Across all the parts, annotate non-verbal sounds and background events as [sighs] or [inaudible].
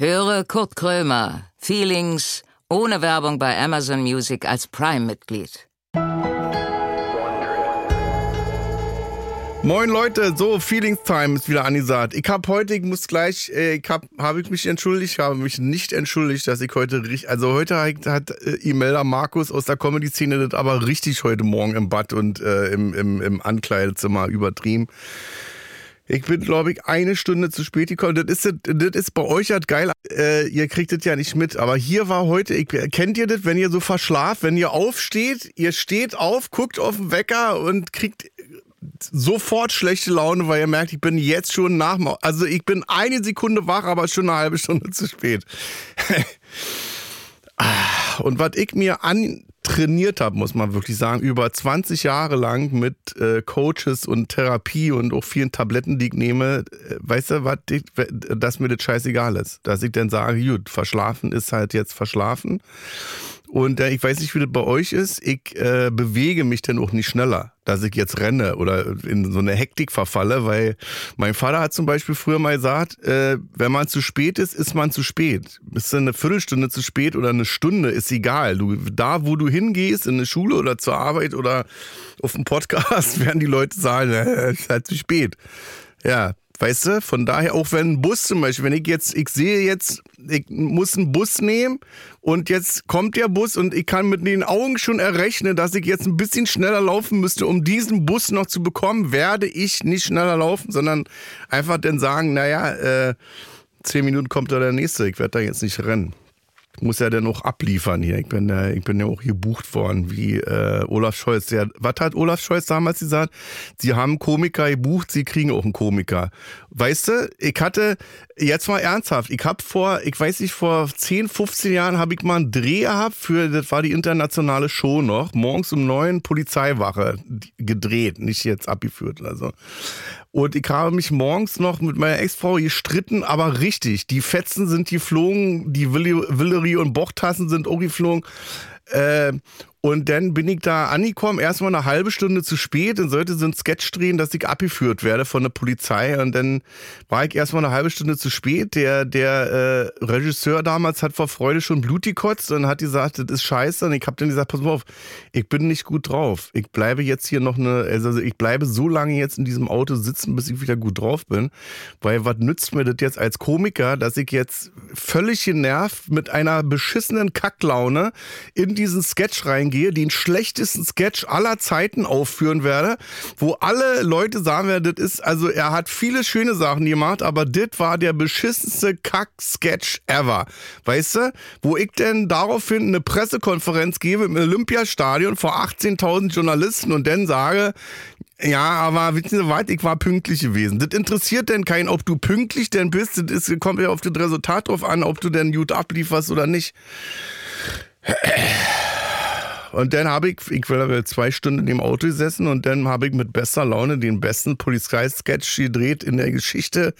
Höre Kurt Krömer, Feelings, ohne Werbung bei Amazon Music als Prime-Mitglied. Moin Leute, so Feelings Time ist wieder angesagt. Ich habe heute, ich muss gleich, äh, ich habe habe ich mich entschuldigt, habe mich nicht entschuldigt, dass ich heute richtig, also heute hat, hat äh, Imelda Markus aus der Comedy-Szene das aber richtig heute Morgen im Bad und äh, im, im, im Ankleidezimmer übertrieben. Ich bin, glaube ich, eine Stunde zu spät gekommen. Das ist, das ist bei euch halt geil. Äh, ihr kriegt das ja nicht mit. Aber hier war heute, ich, kennt ihr das, wenn ihr so verschlaft, wenn ihr aufsteht, ihr steht auf, guckt auf den Wecker und kriegt sofort schlechte Laune, weil ihr merkt, ich bin jetzt schon nach, also ich bin eine Sekunde wach, aber schon eine halbe Stunde zu spät. [laughs] Und was ich mir antrainiert habe, muss man wirklich sagen, über 20 Jahre lang mit äh, Coaches und Therapie und auch vielen Tabletten, die ich nehme, äh, weißt du, was, dass mir das scheißegal ist. Dass ich dann sage, gut, verschlafen ist halt jetzt verschlafen. Und äh, ich weiß nicht, wie das bei euch ist. Ich äh, bewege mich dann auch nicht schneller, dass ich jetzt renne oder in so eine Hektik verfalle, weil mein Vater hat zum Beispiel früher mal gesagt, äh, wenn man zu spät ist, ist man zu spät. Bist du eine Viertelstunde zu spät oder eine Stunde, ist egal. Du, da, wo du hingehst, in eine Schule oder zur Arbeit oder auf dem Podcast, [laughs] werden die Leute sagen, äh, ist halt zu spät. Ja, Weißt du, von daher, auch wenn ein Bus zum Beispiel, wenn ich jetzt, ich sehe jetzt, ich muss einen Bus nehmen und jetzt kommt der Bus und ich kann mit den Augen schon errechnen, dass ich jetzt ein bisschen schneller laufen müsste, um diesen Bus noch zu bekommen, werde ich nicht schneller laufen, sondern einfach dann sagen, naja, äh, zehn Minuten kommt da der nächste, ich werde da jetzt nicht rennen muss ja dann auch abliefern hier. Ich bin ja, ich bin ja auch gebucht worden, wie äh, Olaf Scholz. Der, was hat Olaf Scholz damals gesagt? Sie haben Komiker gebucht, sie kriegen auch einen Komiker. Weißt du, ich hatte, jetzt mal ernsthaft, ich habe vor, ich weiß nicht, vor 10, 15 Jahren habe ich mal einen Dreh gehabt für, das war die internationale Show noch, morgens um neun Polizeiwache gedreht, nicht jetzt abgeführt oder so. Und ich habe mich morgens noch mit meiner Ex-Frau gestritten, aber richtig. Die Fetzen sind geflogen, die Willery und Bochtassen sind auch geflogen. Äh, und dann bin ich da angekommen, erstmal eine halbe Stunde zu spät und sollte so ein Sketch drehen, dass ich abgeführt werde von der Polizei. Und dann war ich erstmal eine halbe Stunde zu spät. Der, der äh, Regisseur damals hat vor Freude schon Blut gekotzt und hat gesagt, das ist scheiße. Und ich habe dann gesagt, pass mal auf, ich bin nicht gut drauf. Ich bleibe jetzt hier noch eine, also ich bleibe so lange jetzt in diesem Auto sitzen, bis ich wieder gut drauf bin. Weil was nützt mir das jetzt als Komiker, dass ich jetzt völlig genervt mit einer beschissenen Kacklaune in diesen Sketch rein reingehe, den schlechtesten Sketch aller Zeiten aufführen werde, wo alle Leute sagen werden, das ist, also er hat viele schöne Sachen gemacht, aber das war der beschissenste Kack-Sketch ever. Weißt du? Wo ich denn daraufhin eine Pressekonferenz gebe im Olympiastadion vor 18.000 Journalisten und dann sage, ja, aber wissen Sie was, ich war pünktlich gewesen. Das interessiert denn keinen, ob du pünktlich denn bist. Das ist, kommt ja auf das Resultat drauf an, ob du denn gut ablieferst oder nicht. Und dann habe ich, ich war zwei Stunden im Auto gesessen und dann habe ich mit bester Laune den besten Polizeisketch gedreht in der Geschichte.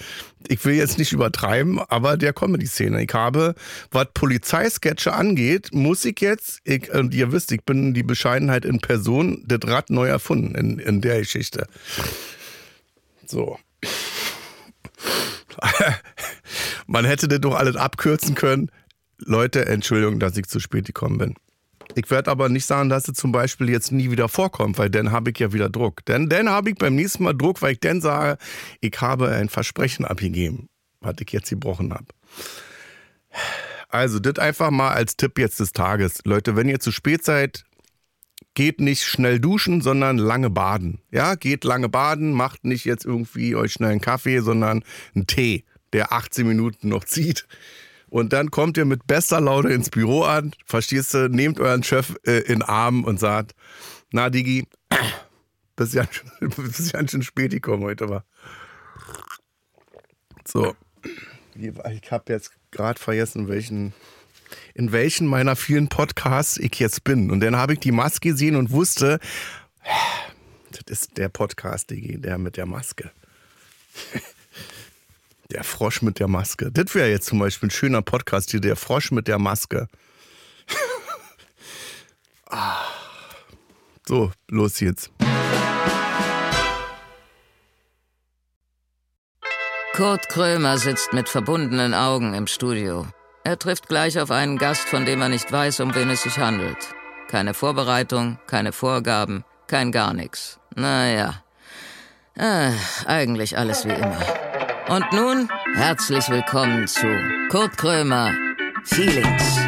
Ich will jetzt nicht übertreiben, aber der Comedy-Szene. Ich habe, was Polizeisketche angeht, muss ich jetzt, ich, und ihr wisst, ich bin die Bescheidenheit in Person, das Rad neu erfunden in, in der Geschichte. So. [laughs] Man hätte das doch alles abkürzen können. Leute, Entschuldigung, dass ich zu spät gekommen bin. Ich werde aber nicht sagen, dass es zum Beispiel jetzt nie wieder vorkommt, weil dann habe ich ja wieder Druck. Denn dann habe ich beim nächsten Mal Druck, weil ich dann sage, ich habe ein Versprechen abgegeben, was ich jetzt gebrochen habe. Also, das einfach mal als Tipp jetzt des Tages. Leute, wenn ihr zu spät seid, geht nicht schnell duschen, sondern lange baden. Ja, geht lange baden, macht nicht jetzt irgendwie euch schnell einen Kaffee, sondern einen Tee, der 18 Minuten noch zieht. Und dann kommt ihr mit bester Laune ins Büro an, verstehst du, nehmt euren Chef äh, in Arm und sagt, na Digi, [clears throat] bist ja, [laughs] ja schon spät gekommen heute, war. So, ich habe jetzt gerade vergessen, welchen, in welchen meiner vielen Podcasts ich jetzt bin. Und dann habe ich die Maske gesehen und wusste, [sighs] das ist der Podcast, Digi, der mit der Maske. [laughs] Der Frosch mit der Maske. Das wäre jetzt zum Beispiel ein schöner Podcast hier, der Frosch mit der Maske. [laughs] ah. So, los jetzt. Kurt Krömer sitzt mit verbundenen Augen im Studio. Er trifft gleich auf einen Gast, von dem er nicht weiß, um wen es sich handelt. Keine Vorbereitung, keine Vorgaben, kein gar nichts. Naja, äh, eigentlich alles wie immer. Und nun herzlich willkommen zu Kurt Krömer Feelings.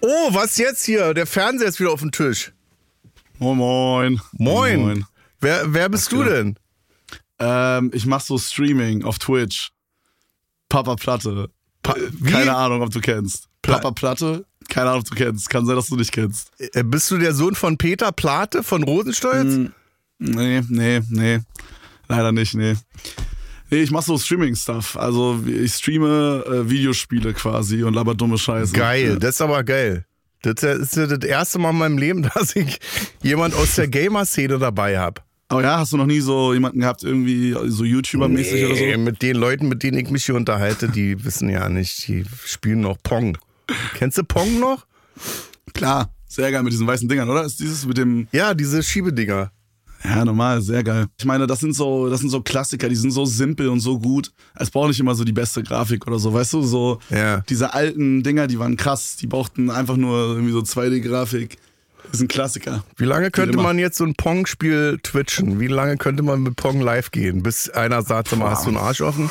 Oh, was jetzt hier? Der Fernseher ist wieder auf dem Tisch. Moin, moin. Moin. Wer, wer bist du geht? denn? Ähm, ich mach so Streaming auf Twitch. Papa Platte. Pa wie? Keine Ahnung, ob du kennst. Papa Platte? Keine Ahnung, ob du kennst. Kann sein, dass du nicht kennst. Äh, Bist du der Sohn von Peter Plate von Rosenstolz? Hm. Nee, nee, nee. Leider nicht, nee. Nee, ich mach so Streaming-Stuff. Also ich streame äh, Videospiele quasi und laber dumme Scheiße. Geil, das ist aber geil. Das ist ja das erste Mal in meinem Leben, [laughs] dass ich jemand aus der Gamer-Szene dabei habe. Aber ja, hast du noch nie so jemanden gehabt, irgendwie so YouTuber-mäßig oder so? mit den Leuten, mit denen ich mich hier unterhalte, die [laughs] wissen ja nicht, die spielen noch Pong. Kennst du Pong noch? Klar, sehr geil mit diesen weißen Dingern, oder? Ist dieses mit dem Ja, diese Schiebedinger. Ja, normal, sehr geil. Ich meine, das sind so, das sind so Klassiker, die sind so simpel und so gut. Es braucht nicht immer so die beste Grafik oder so, weißt du? So Ja. diese alten Dinger, die waren krass, die brauchten einfach nur irgendwie so 2D-Grafik. Das sind Klassiker. Wie lange könnte man jetzt so ein Pong-Spiel twitchen? Wie lange könnte man mit Pong live gehen? Bis einer sagt, sag mal, hast du einen Arsch offen?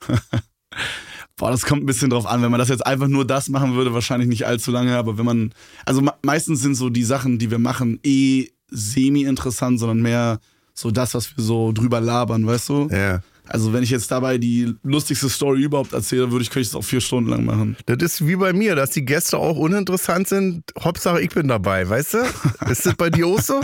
[laughs] Boah, das kommt ein bisschen drauf an. Wenn man das jetzt einfach nur das machen würde, wahrscheinlich nicht allzu lange, aber wenn man, also me- meistens sind so die Sachen, die wir machen, eh semi-interessant, sondern mehr so das, was wir so drüber labern, weißt du? Ja. Also wenn ich jetzt dabei die lustigste Story überhaupt erzähle, würde ich, könnte ich das auch vier Stunden lang machen. Das ist wie bei mir, dass die Gäste auch uninteressant sind. Hauptsache, ich bin dabei, weißt du? Ist das bei dir auch so?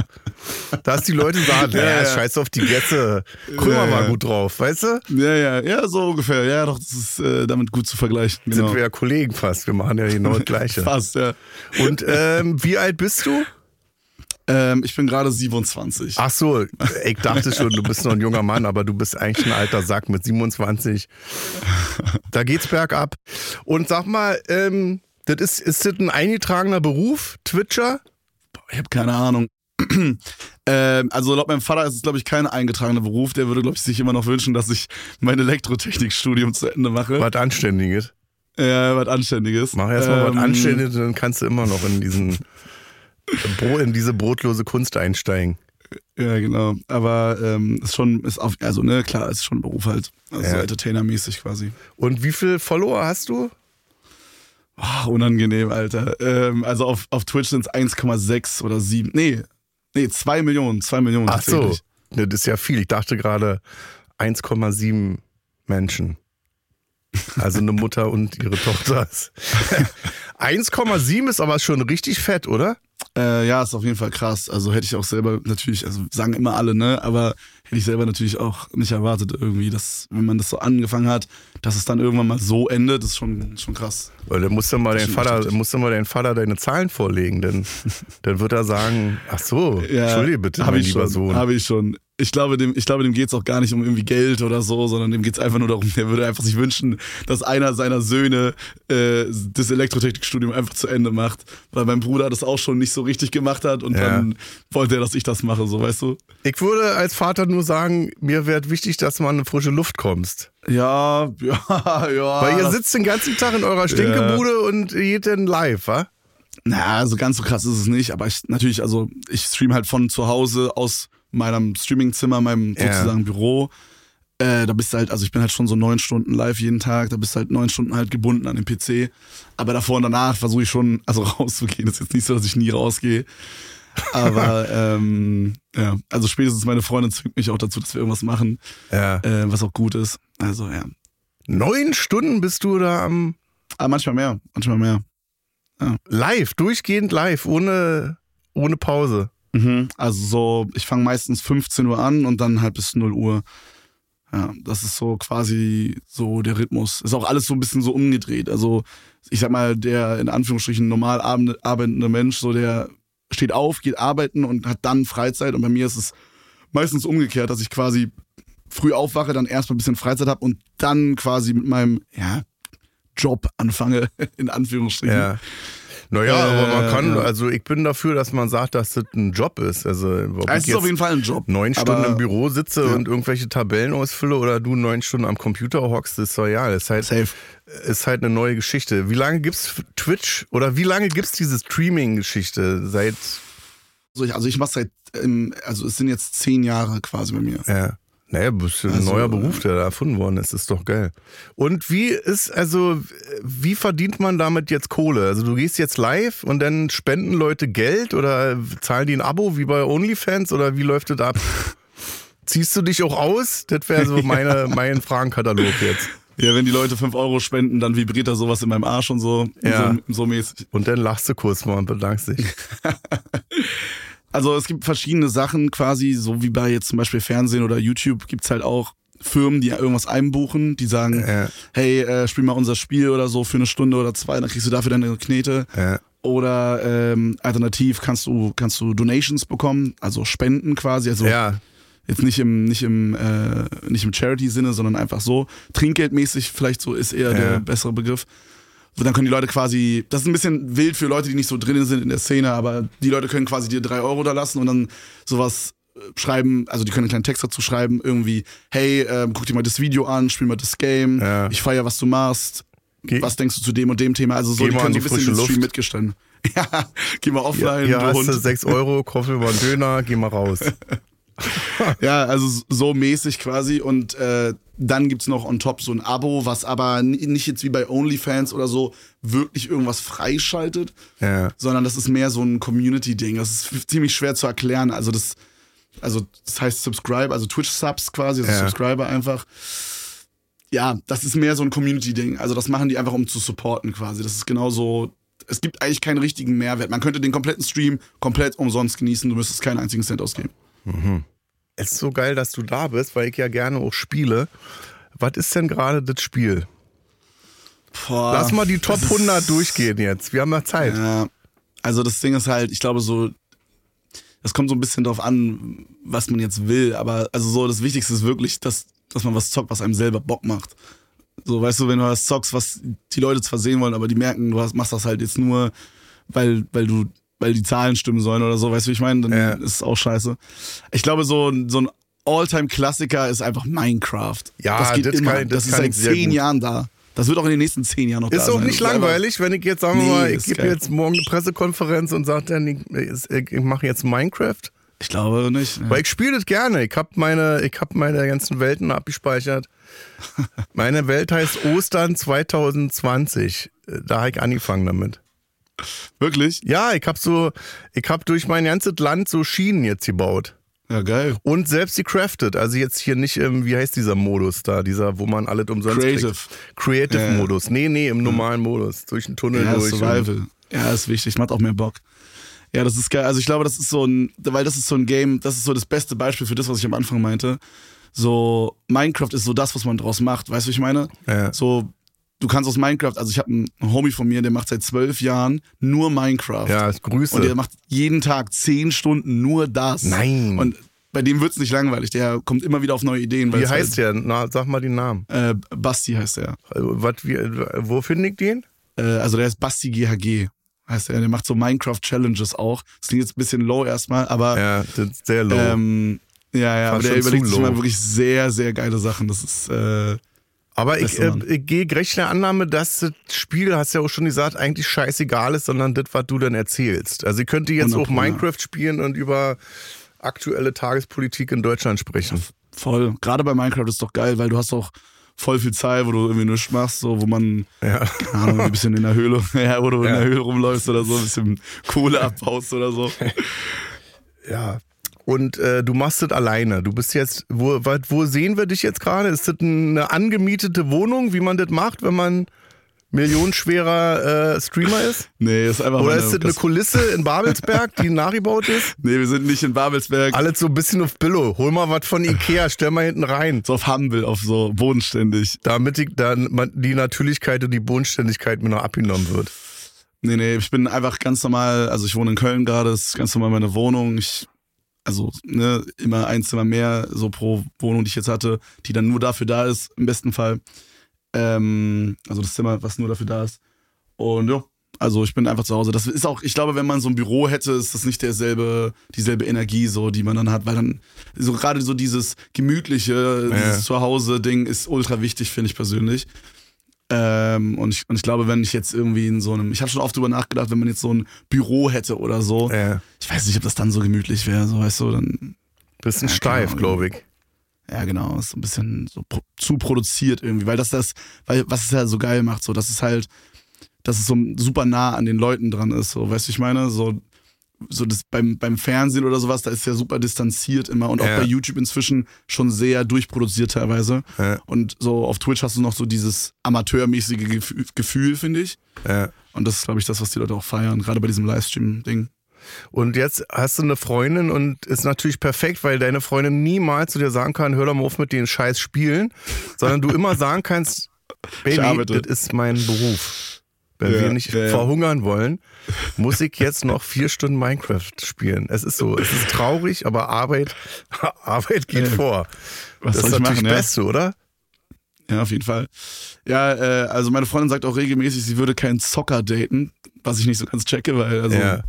Dass die Leute sagen, ja, Ja, ja. scheiß auf die Gäste. Krömer Ja, war ja. gut drauf, weißt du? Ja, ja, ja, so ungefähr. Ja, doch, das ist äh, damit gut zu vergleichen. Genau. Sind wir ja Kollegen fast. Wir machen ja genau das Gleiche. [laughs] Fast, ja. Und ähm, wie alt bist du? Ähm, ich bin gerade 27. Ach so, ich dachte schon, du bist noch ein junger Mann, aber du bist eigentlich ein alter Sack mit 27. Da geht's bergab. Und sag mal, ähm, das ist, ist das ein eingetragener Beruf, Twitcher? Ich habe keine Ahnung. [clears throat] ähm, also laut meinem Vater ist es, glaube ich, kein eingetragener Beruf. Der würde, glaube ich, sich immer noch wünschen, dass ich mein Elektrotechnikstudium zu Ende mache. Was Anständiges. Ja, was Anständiges. Mach erstmal Ähm, was Anständiges, dann kannst du immer noch in diesen in diese brotlose Kunst einsteigen. Ja, genau. Aber ähm, ist schon, ist auf, also ne, klar, ist schon ein Beruf halt. Also so Ja. Entertainer-mäßig quasi. Und wie viele Follower hast du? Ah, unangenehm, Alter. Ähm, also auf, auf Twitch sind es 1,6 oder 7. Nee, nee, 2 Millionen. 2 Millionen Ach so. Ne, das ist ja viel. Ich dachte gerade 1,7 Menschen. Also eine Mutter und ihre Tochter. [laughs] [laughs] 1,7 ist aber schon richtig fett, oder? Äh, ja, ist auf jeden Fall krass. Also hätte ich auch selber natürlich, also sagen immer alle, ne? Aber hätte ich selber natürlich auch nicht erwartet irgendwie, dass, wenn man das so angefangen hat, dass es dann irgendwann mal so endet, ist schon, schon krass. Weil dann musst du mal deinen Vater, musst du mal deinen Vater deine Zahlen vorlegen, denn [laughs] dann wird er sagen, ach so, entschuldige bitte, hab mein ich lieber schon, Sohn. Habe ich schon. Ich glaube, dem, ich glaube, dem geht's auch gar nicht um irgendwie Geld oder so, sondern dem geht's einfach nur darum, der würde einfach sich wünschen, dass einer seiner Söhne äh, das Elektrotechnikstudium einfach zu Ende macht, weil mein Bruder das auch schon nicht so richtig gemacht hat und Ja. dann wollte er, dass ich das mache, so weißt du? Ich würde als Vater nur sagen, mir wäre wichtig, dass man in frische Luft kommst. Ja, [laughs] ja, ja. Weil ihr sitzt den ganzen Tag in eurer Stinkebude und geht dann live, wa? Na, so ganz so krass ist es nicht, aber ich natürlich, also ich stream halt von zu Hause aus meinem Streamingzimmer, meinem Ja. sozusagen Büro. Äh, da bist du halt, also ich bin halt schon so neun Stunden live jeden Tag, da bist du halt neun Stunden halt gebunden an den PC. Aber davor und danach versuche ich schon, also [laughs] rauszugehen. Das ist jetzt nicht so, dass ich nie rausgehe. Aber [laughs] ähm, ja, also spätestens meine Freundin zwingt mich auch dazu, dass wir irgendwas machen, Ja. äh, was auch gut ist. Also ja. Neun Stunden bist du da am Aber manchmal mehr, manchmal mehr. live, durchgehend live, ohne, ohne Pause. Mhm. Also so, ich fange meistens 15 Uhr an und dann halt bis 0 Uhr. Ja, das ist so quasi so der Rhythmus. Ist auch alles so ein bisschen so umgedreht. Also ich sag mal, der in Anführungsstrichen normal arbeitende Mensch, so der steht auf, geht arbeiten und hat dann Freizeit. Und bei mir ist es meistens umgekehrt, dass ich quasi früh aufwache, dann erstmal ein bisschen Freizeit habe und dann quasi mit meinem ja, Job anfange, [laughs] in Anführungsstrichen. Ja. Naja, Äh, aber man kann, ja. also ich bin dafür, dass man sagt, dass das ein Job ist. Also ob Es ist auf jeden Fall ein Job. neun Stunden im Büro sitze Ja. und irgendwelche Tabellen ausfülle oder du neun Stunden am Computer hockst, ist doch ja. Ist halt, Safe. ist halt eine neue Geschichte. Wie lange gibt's Twitch oder wie lange gibt's diese Streaming-Geschichte? Seit Also ich, also ich mache seit, ähm, also es sind jetzt zehn Jahre quasi bei mir. Ja. Naja, das ist ein Also, neuer Beruf, der da erfunden worden ist. ist doch geil. Und wie ist, also, wie verdient man damit jetzt Kohle? Also, du gehst jetzt live und dann spenden Leute Geld oder zahlen die ein Abo wie bei OnlyFans oder wie läuft das ab? [laughs] Ziehst du dich auch aus? Das wäre so [laughs] meine, mein Fragenkatalog jetzt. Ja, wenn die Leute fünf Euro spenden, dann vibriert da sowas in meinem Arsch und so. Ja. So, so mäßig. Und dann lachst du kurz mal und bedankst dich. [laughs] Also es gibt verschiedene Sachen quasi, so wie bei jetzt zum Beispiel Fernsehen oder YouTube gibt's halt auch Firmen, die irgendwas einbuchen, die sagen, Ja. hey, äh, spiel mal unser Spiel oder so für eine Stunde oder zwei, dann kriegst du dafür deine Knete. Ja. Oder ähm, alternativ kannst du, kannst du Donations bekommen, also Spenden quasi. Also Ja, jetzt nicht im, nicht im, äh, nicht im Charity-Sinne, sondern einfach so. Trinkgeldmäßig vielleicht so ist eher der bessere Begriff. Und dann können die Leute quasi, das ist ein bisschen wild für Leute, die nicht so drin sind in der Szene, aber die Leute können quasi dir drei Euro da lassen und dann sowas äh, schreiben, also die können einen kleinen Text dazu schreiben, irgendwie, hey, ähm, guck dir mal das Video an, spiel mal das Game, Ja. ich feier, was du machst, Geh- was denkst du zu dem und dem Thema? Also so, Geh die können so ein bisschen den Stream mitgestalten. [laughs] Ja, geh mal ja, offline, ja du hast Hund. du 6 Euro, kauf mir mal einen Döner, geh mal raus. [laughs] Ja, also so mäßig quasi. Und äh, dann gibt's noch on top so ein Abo, was aber nicht jetzt wie bei OnlyFans oder so wirklich irgendwas freischaltet, Ja. sondern das ist mehr so ein Community-Ding. Das ist ziemlich schwer zu erklären. Also das, also das heißt Subscribe, also Twitch-Subs quasi, also Ja. Subscriber einfach. Ja, das ist mehr so ein Community-Ding. Also das machen die einfach, um zu supporten quasi. Das ist genauso. Es gibt eigentlich keinen richtigen Mehrwert. Man könnte den kompletten Stream komplett umsonst genießen. Du müsstest keinen einzigen Cent ausgeben. Es ist so geil, dass du da bist, weil ich ja gerne auch spiele. Was ist denn gerade das Spiel? Boah, Lass mal die Top das ist- 100 durchgehen jetzt. Wir haben ja Zeit. Ja, also das Ding ist halt, ich glaube so, es kommt so ein bisschen drauf an, was man jetzt will, aber also so das Wichtigste ist wirklich, dass, dass man was zockt, was einem selber Bock macht. So, weißt du, wenn du was zockst, was die Leute zwar sehen wollen, aber die merken, du hast, machst das halt jetzt nur, weil, weil du, weil die Zahlen stimmen sollen oder so, weißt du, wie ich meine, dann Ja. ist es auch scheiße. Ich glaube, so, ein- so ein All-Time-Klassiker ist einfach Minecraft. Ja, das geht das immer. kann- das das, ist seit zehn. Jahren da. Das wird auch in den nächsten zehn Jahren noch da Ist sein. auch nicht langweilig, wenn ich jetzt sagen wir Nee, mal, ich ist gebe jetzt morgen eine Pressekonferenz und sage dann, ich, ich mache jetzt Minecraft. Ich glaube nicht. Weil ich spiele das gerne. Ich habe meine, ich hab meine ganzen Welten abgespeichert. [laughs] Meine Welt heißt Ostern 2020. Da habe ich angefangen damit. [laughs] Wirklich? Ja, ich habe so, ich habe durch mein ganzes Land so Schienen jetzt gebaut. Ja, geil. Und selbst gecraftet. Also jetzt hier nicht im, wie heißt dieser Modus da, dieser, wo man alles umsonst Creative. kriegt. Creative Ja. Modus. Nee, nee, im normalen Modus. Durch den Tunnel Ja, durch. Survival. Ja, ist wichtig. Macht auch mehr Bock. Ja, das ist geil. Also ich glaube, das ist so ein, weil das ist so ein Game, das ist so das beste Beispiel für das, was ich am Anfang meinte. So, Minecraft ist so das, was man draus macht. Weißt du, wie ich meine? Ja. So, du kannst aus Minecraft, also ich habe einen Homie von mir, der macht seit zwölf Jahren nur Minecraft. Ja, Grüße. Und der macht jeden Tag zehn Stunden nur das. Nein. Und bei dem wird's nicht langweilig. Der kommt immer wieder auf neue Ideen. wie es heißt der? Na, sag mal den Namen. Halt, äh, Basti heißt er. Also, Was, wie, wo finde ich den? Äh, also der ist Basti GHG. Heißt er. Der macht so Minecraft-Challenges auch. Das klingt jetzt ein bisschen low erstmal, aber Ja, das ist sehr low. ähm, ja, ja, aber der überlegt sich mal low. wirklich sehr, sehr geile Sachen. Das ist äh, Aber ich, äh, ich gehe recht der Annahme, dass das Spiel, hast ja auch schon gesagt, eigentlich scheißegal ist, sondern das, was du dann erzählst. Also ich könnte jetzt 100 auch ja. Minecraft spielen und über aktuelle Tagespolitik in Deutschland sprechen. voll. Gerade bei Minecraft ist doch geil, weil du hast auch voll viel Zeit, wo du irgendwie nichts machst, so wo man, Ja. keine Ahnung, ein bisschen in der Höhle, [laughs] ja, wo du in Ja. der Höhle rumläufst oder so, ein bisschen Kohle abbaust oder so. [laughs] ja. Und äh, du machst das alleine. Du bist jetzt, wo, wo sehen wir dich jetzt gerade? Ist das eine angemietete Wohnung, wie man das macht, wenn man millionenschwerer äh, Streamer ist? [laughs] Nee, ist einfach Oder ist das eine Kulisse in [laughs] Babelsberg, die nachgebaut ist? Nee, wir sind nicht in Babelsberg. Alles so ein bisschen auf Billo. Hol mal was von Ikea, stell mal hinten rein. So auf Humble, auf so bodenständig. Damit ich dann die Natürlichkeit und die Bodenständigkeit mir noch abgenommen wird. Nee, nee, ich bin einfach ganz normal, also ich wohne in Köln gerade, das ist ganz normal meine Wohnung. Ich, also, ne, immer ein Zimmer mehr, so pro Wohnung, die ich jetzt hatte, die dann nur dafür da ist, im besten Fall. Ähm, also das Zimmer, was nur dafür da ist. Und ja, also ich bin einfach zu Hause. Das ist auch, ich glaube, wenn man so ein Büro hätte, ist das nicht derselbe, dieselbe Energie, so, die man dann hat, weil dann, so gerade so dieses gemütliche, Ja. dieses Zuhause-Ding ist ultra wichtig, finde ich persönlich. Ähm, und, ich, und ich glaube, wenn ich jetzt irgendwie in so einem, ich habe schon oft drüber nachgedacht, wenn man jetzt so ein Büro hätte oder so, Ja. ich weiß nicht, ob das dann so gemütlich wäre, so weißt du, dann, Bisschen Ja, steif, glaube ich. ja genau, ist so ein bisschen so pro, zu produziert irgendwie, weil das das, weil was es ja so geil macht, so, dass es halt, dass es so super nah an den Leuten dran ist, so, weißt du, ich meine, so, so das beim, beim Fernsehen oder sowas, da ist ja super distanziert immer und auch Ja. bei YouTube inzwischen schon sehr durchproduziert teilweise. Ja. Und so auf Twitch hast du noch so dieses amateurmäßige Gefühl, Gefühl finde ich. Ja. Und das ist, glaube ich, das, was die Leute auch feiern, gerade bei diesem Livestream-Ding. Und jetzt hast du eine Freundin und ist natürlich perfekt, weil deine Freundin niemals zu dir sagen kann, hör doch mal auf mit den Scheiß spielen, sondern du immer [laughs] sagen kannst, Baby, das ist mein Beruf. Wenn Ja, wir nicht ja, verhungern wollen, muss ich jetzt noch vier Stunden Minecraft spielen. Es ist so, es ist traurig, aber Arbeit, [laughs] Arbeit geht vor. Was das soll ist ich natürlich machen? Beste, oder? Ja, auf jeden Fall. Ja, äh, also meine Freundin sagt auch regelmäßig, sie würde keinen Zocker daten, was ich nicht so ganz checke, weil, also, ja.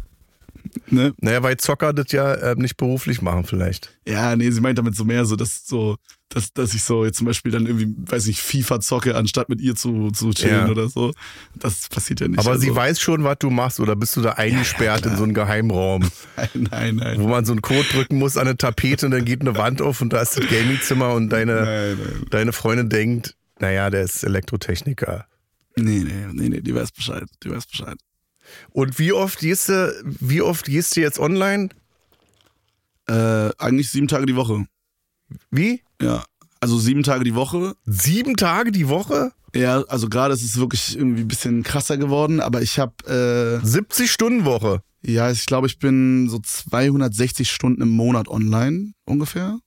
Ne? Naja, weil Zocker das ja äh, nicht beruflich machen vielleicht. Ja, nee, sie meint damit so mehr so, dass so, dass, dass ich so jetzt zum Beispiel dann irgendwie, weiß nicht, FIFA zocke, anstatt mit ihr zu, zu chillen Ja. oder so. Das passiert ja nicht. Aber sie also, weiß schon, was du machst, oder bist du da eingesperrt in so einem Geheimraum, [laughs] Nein, nein, nein. wo man so einen Code drücken muss an eine Tapete und dann geht eine Wand auf und da ist das Gaming-Zimmer und deine, Nein, nein. deine Freundin denkt, naja, der ist Elektrotechniker. Nee, nee, nee, nee, die weiß Bescheid. Die weiß Bescheid. Und wie oft gehst du, wie oft gehst du jetzt online? Äh, eigentlich sieben Tage die Woche. Wie? Ja. Also sieben Tage die Woche. Sieben Tage die Woche? Ja, also gerade ist es wirklich irgendwie ein bisschen krasser geworden, aber ich habe, 70 Stunden Woche. äh, ja, ich glaube, ich bin so 260 Stunden im Monat online ungefähr.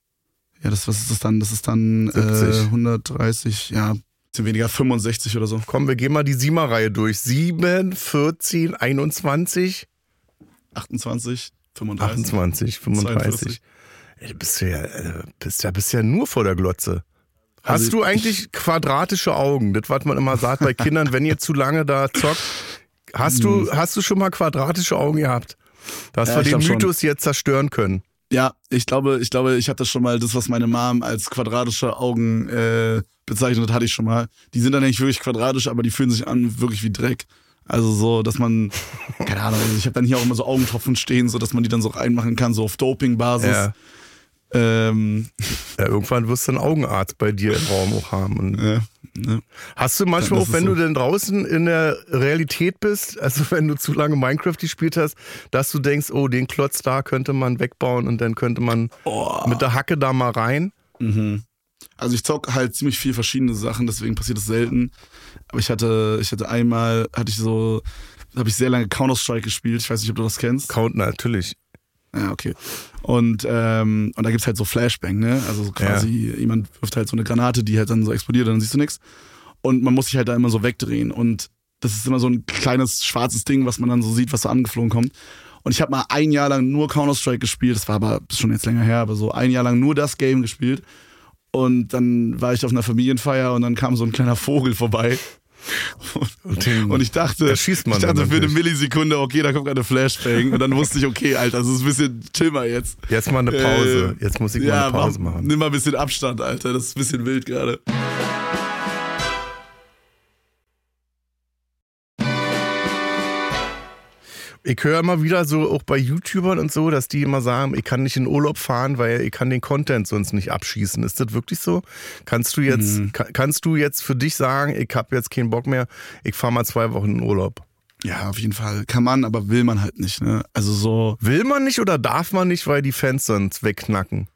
Ja, das, was ist das dann? Das ist dann 70. äh, 130, ja, bisschen weniger, 65 oder so. Komm, wir gehen mal die Siemer-Reihe durch. 7, 14, 21, 28, 35. 28, 35. 42. Ey, du bist ja, äh, bist ja, bist ja nur vor der Glotze. Hast Also du eigentlich quadratische Augen? Das, was man immer sagt bei Kindern, wenn ihr zu lange da zockt. Hast du, hast du schon mal quadratische Augen gehabt? Dass Ja, wir ich den glaub schon. Mythos jetzt zerstören können. Ja, ich glaube, ich glaube, ich hatte schon mal das, was meine Mom als quadratische Augen äh, bezeichnet, hatte ich schon mal. Die sind dann nicht wirklich quadratisch, aber die fühlen sich an wirklich wie Dreck. Also so, dass man, [laughs] keine Ahnung, also ich habe dann hier auch immer so Augentropfen stehen, so dass man die dann so reinmachen kann, so auf Doping-Basis. Ja. Ähm, ja. Irgendwann wirst du einen Augenarzt bei dir im Raum auch haben. Und ja, ne? Hast du manchmal Das auch, wenn so. du denn draußen in der Realität bist, also wenn du zu lange Minecraft gespielt hast, dass du denkst, oh, den Klotz da könnte man wegbauen und dann könnte man Oh. mit der Hacke da mal rein? Mhm. Also ich zock halt ziemlich viel verschiedene Sachen, deswegen passiert das selten. Aber ich hatte, ich hatte einmal, hatte ich so, habe ich sehr lange Counter-Strike gespielt. Ich weiß nicht, ob du das kennst. Count natürlich. Ja, okay. Und, ähm, und da gibt's halt so Flashbang, ne? Also so quasi, jemand wirft halt so eine Granate, die halt dann so explodiert und dann siehst du nichts. Und man muss sich halt da immer so wegdrehen. Und das ist immer so ein kleines schwarzes Ding, was man dann so sieht, was so angeflogen kommt. Und ich habe mal ein Jahr lang nur Counter-Strike gespielt. Das war aber schon jetzt länger her, aber so ein Jahr lang nur das Game gespielt. Und dann war ich auf einer Familienfeier und dann kam so ein kleiner Vogel vorbei. Und, Und ich dachte, ich dachte für eine. Millisekunde, okay, da kommt gerade eine Flashbang. Und dann wusste ich, okay, Alter, das ist ein bisschen chill mal jetzt. Jetzt mal eine Pause. Äh, Jetzt muss ich ja, mal eine Pause mach- machen. Nimm mal ein bisschen Abstand, Alter. Das ist ein bisschen wild gerade. Ich höre immer wieder so, auch bei YouTubern und so, dass die immer sagen, ich kann nicht in Urlaub fahren, weil ich kann den Content sonst nicht abschießen. Ist das wirklich so? Kannst du jetzt, Mhm. ka- kannst du jetzt für dich sagen, ich habe jetzt keinen Bock mehr, ich fahre mal zwei Wochen in Urlaub? Ja, auf jeden Fall. Kann man, aber will man halt nicht, ne? Also so, Will man nicht oder darf man nicht, weil die Fans sonst wegknacken?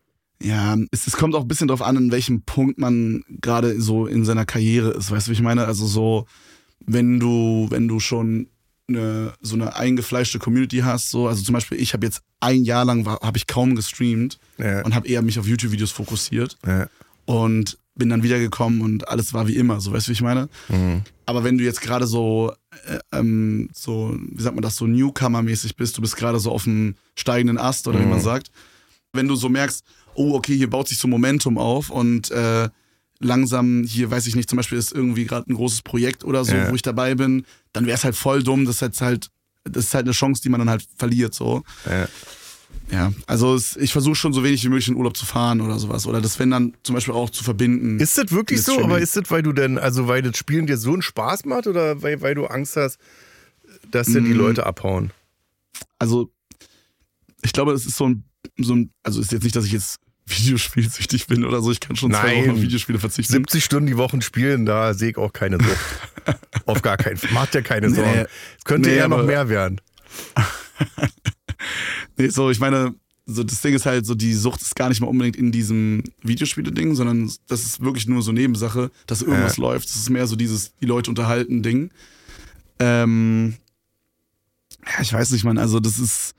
ja, es, es kommt auch ein bisschen drauf an, in welchem Punkt man gerade so in seiner Karriere ist. Weißt du, wie ich meine? Also so, wenn du, wenn du schon eine, so eine eingefleischte Community hast, so, also zum Beispiel, ich habe jetzt ein Jahr lang, habe ich kaum gestreamt Ja. und habe eher mich auf YouTube-Videos fokussiert. Ja. und bin dann wiedergekommen und alles war wie immer, so weißt du, wie ich meine? Mhm. Aber wenn du jetzt gerade so äh, ähm, so, wie sagt man das, so Newcomer-mäßig bist, du bist gerade so auf dem steigenden Ast oder wie man sagt. Wenn du so merkst, oh, okay, hier baut sich so Momentum auf und äh, langsam hier, weiß ich nicht, zum Beispiel ist irgendwie gerade ein großes Projekt oder so, Ja. wo ich dabei bin, dann wäre es halt voll dumm, das ist jetzt halt, das ist halt eine Chance, die man dann halt verliert, so. Ja. Ja, also es, ich versuche schon so wenig wie möglich in Urlaub zu fahren oder sowas. Oder das, wenn dann zum Beispiel auch zu verbinden. Ist das wirklich so? Streaming. Aber ist das, weil du denn, also weil das Spielen dir so einen Spaß macht oder weil, weil du Angst hast, dass dir Mm. die Leute abhauen? also ich glaube, es ist so ein, so ein, also ist jetzt nicht, dass ich jetzt Videospielsüchtig bin oder so. Ich kann schon zwei Nein. Wochen auf Videospiele verzichten. 70 Stunden die Woche spielen, da sehe ich auch keine Sucht. [laughs] Auf gar keinen Fall. Macht ja keine Nee. Sorgen. Es könnte Nee, eher noch mehr werden. [laughs] Nee, so, ich meine, so das Ding ist halt so, die Sucht ist gar nicht mal unbedingt in diesem Videospiele-Ding, sondern das ist wirklich nur so Nebensache, dass irgendwas läuft. Das ist mehr so dieses, die Leute unterhalten Ding. Ähm, ja, ich weiß nicht, man, also das ist,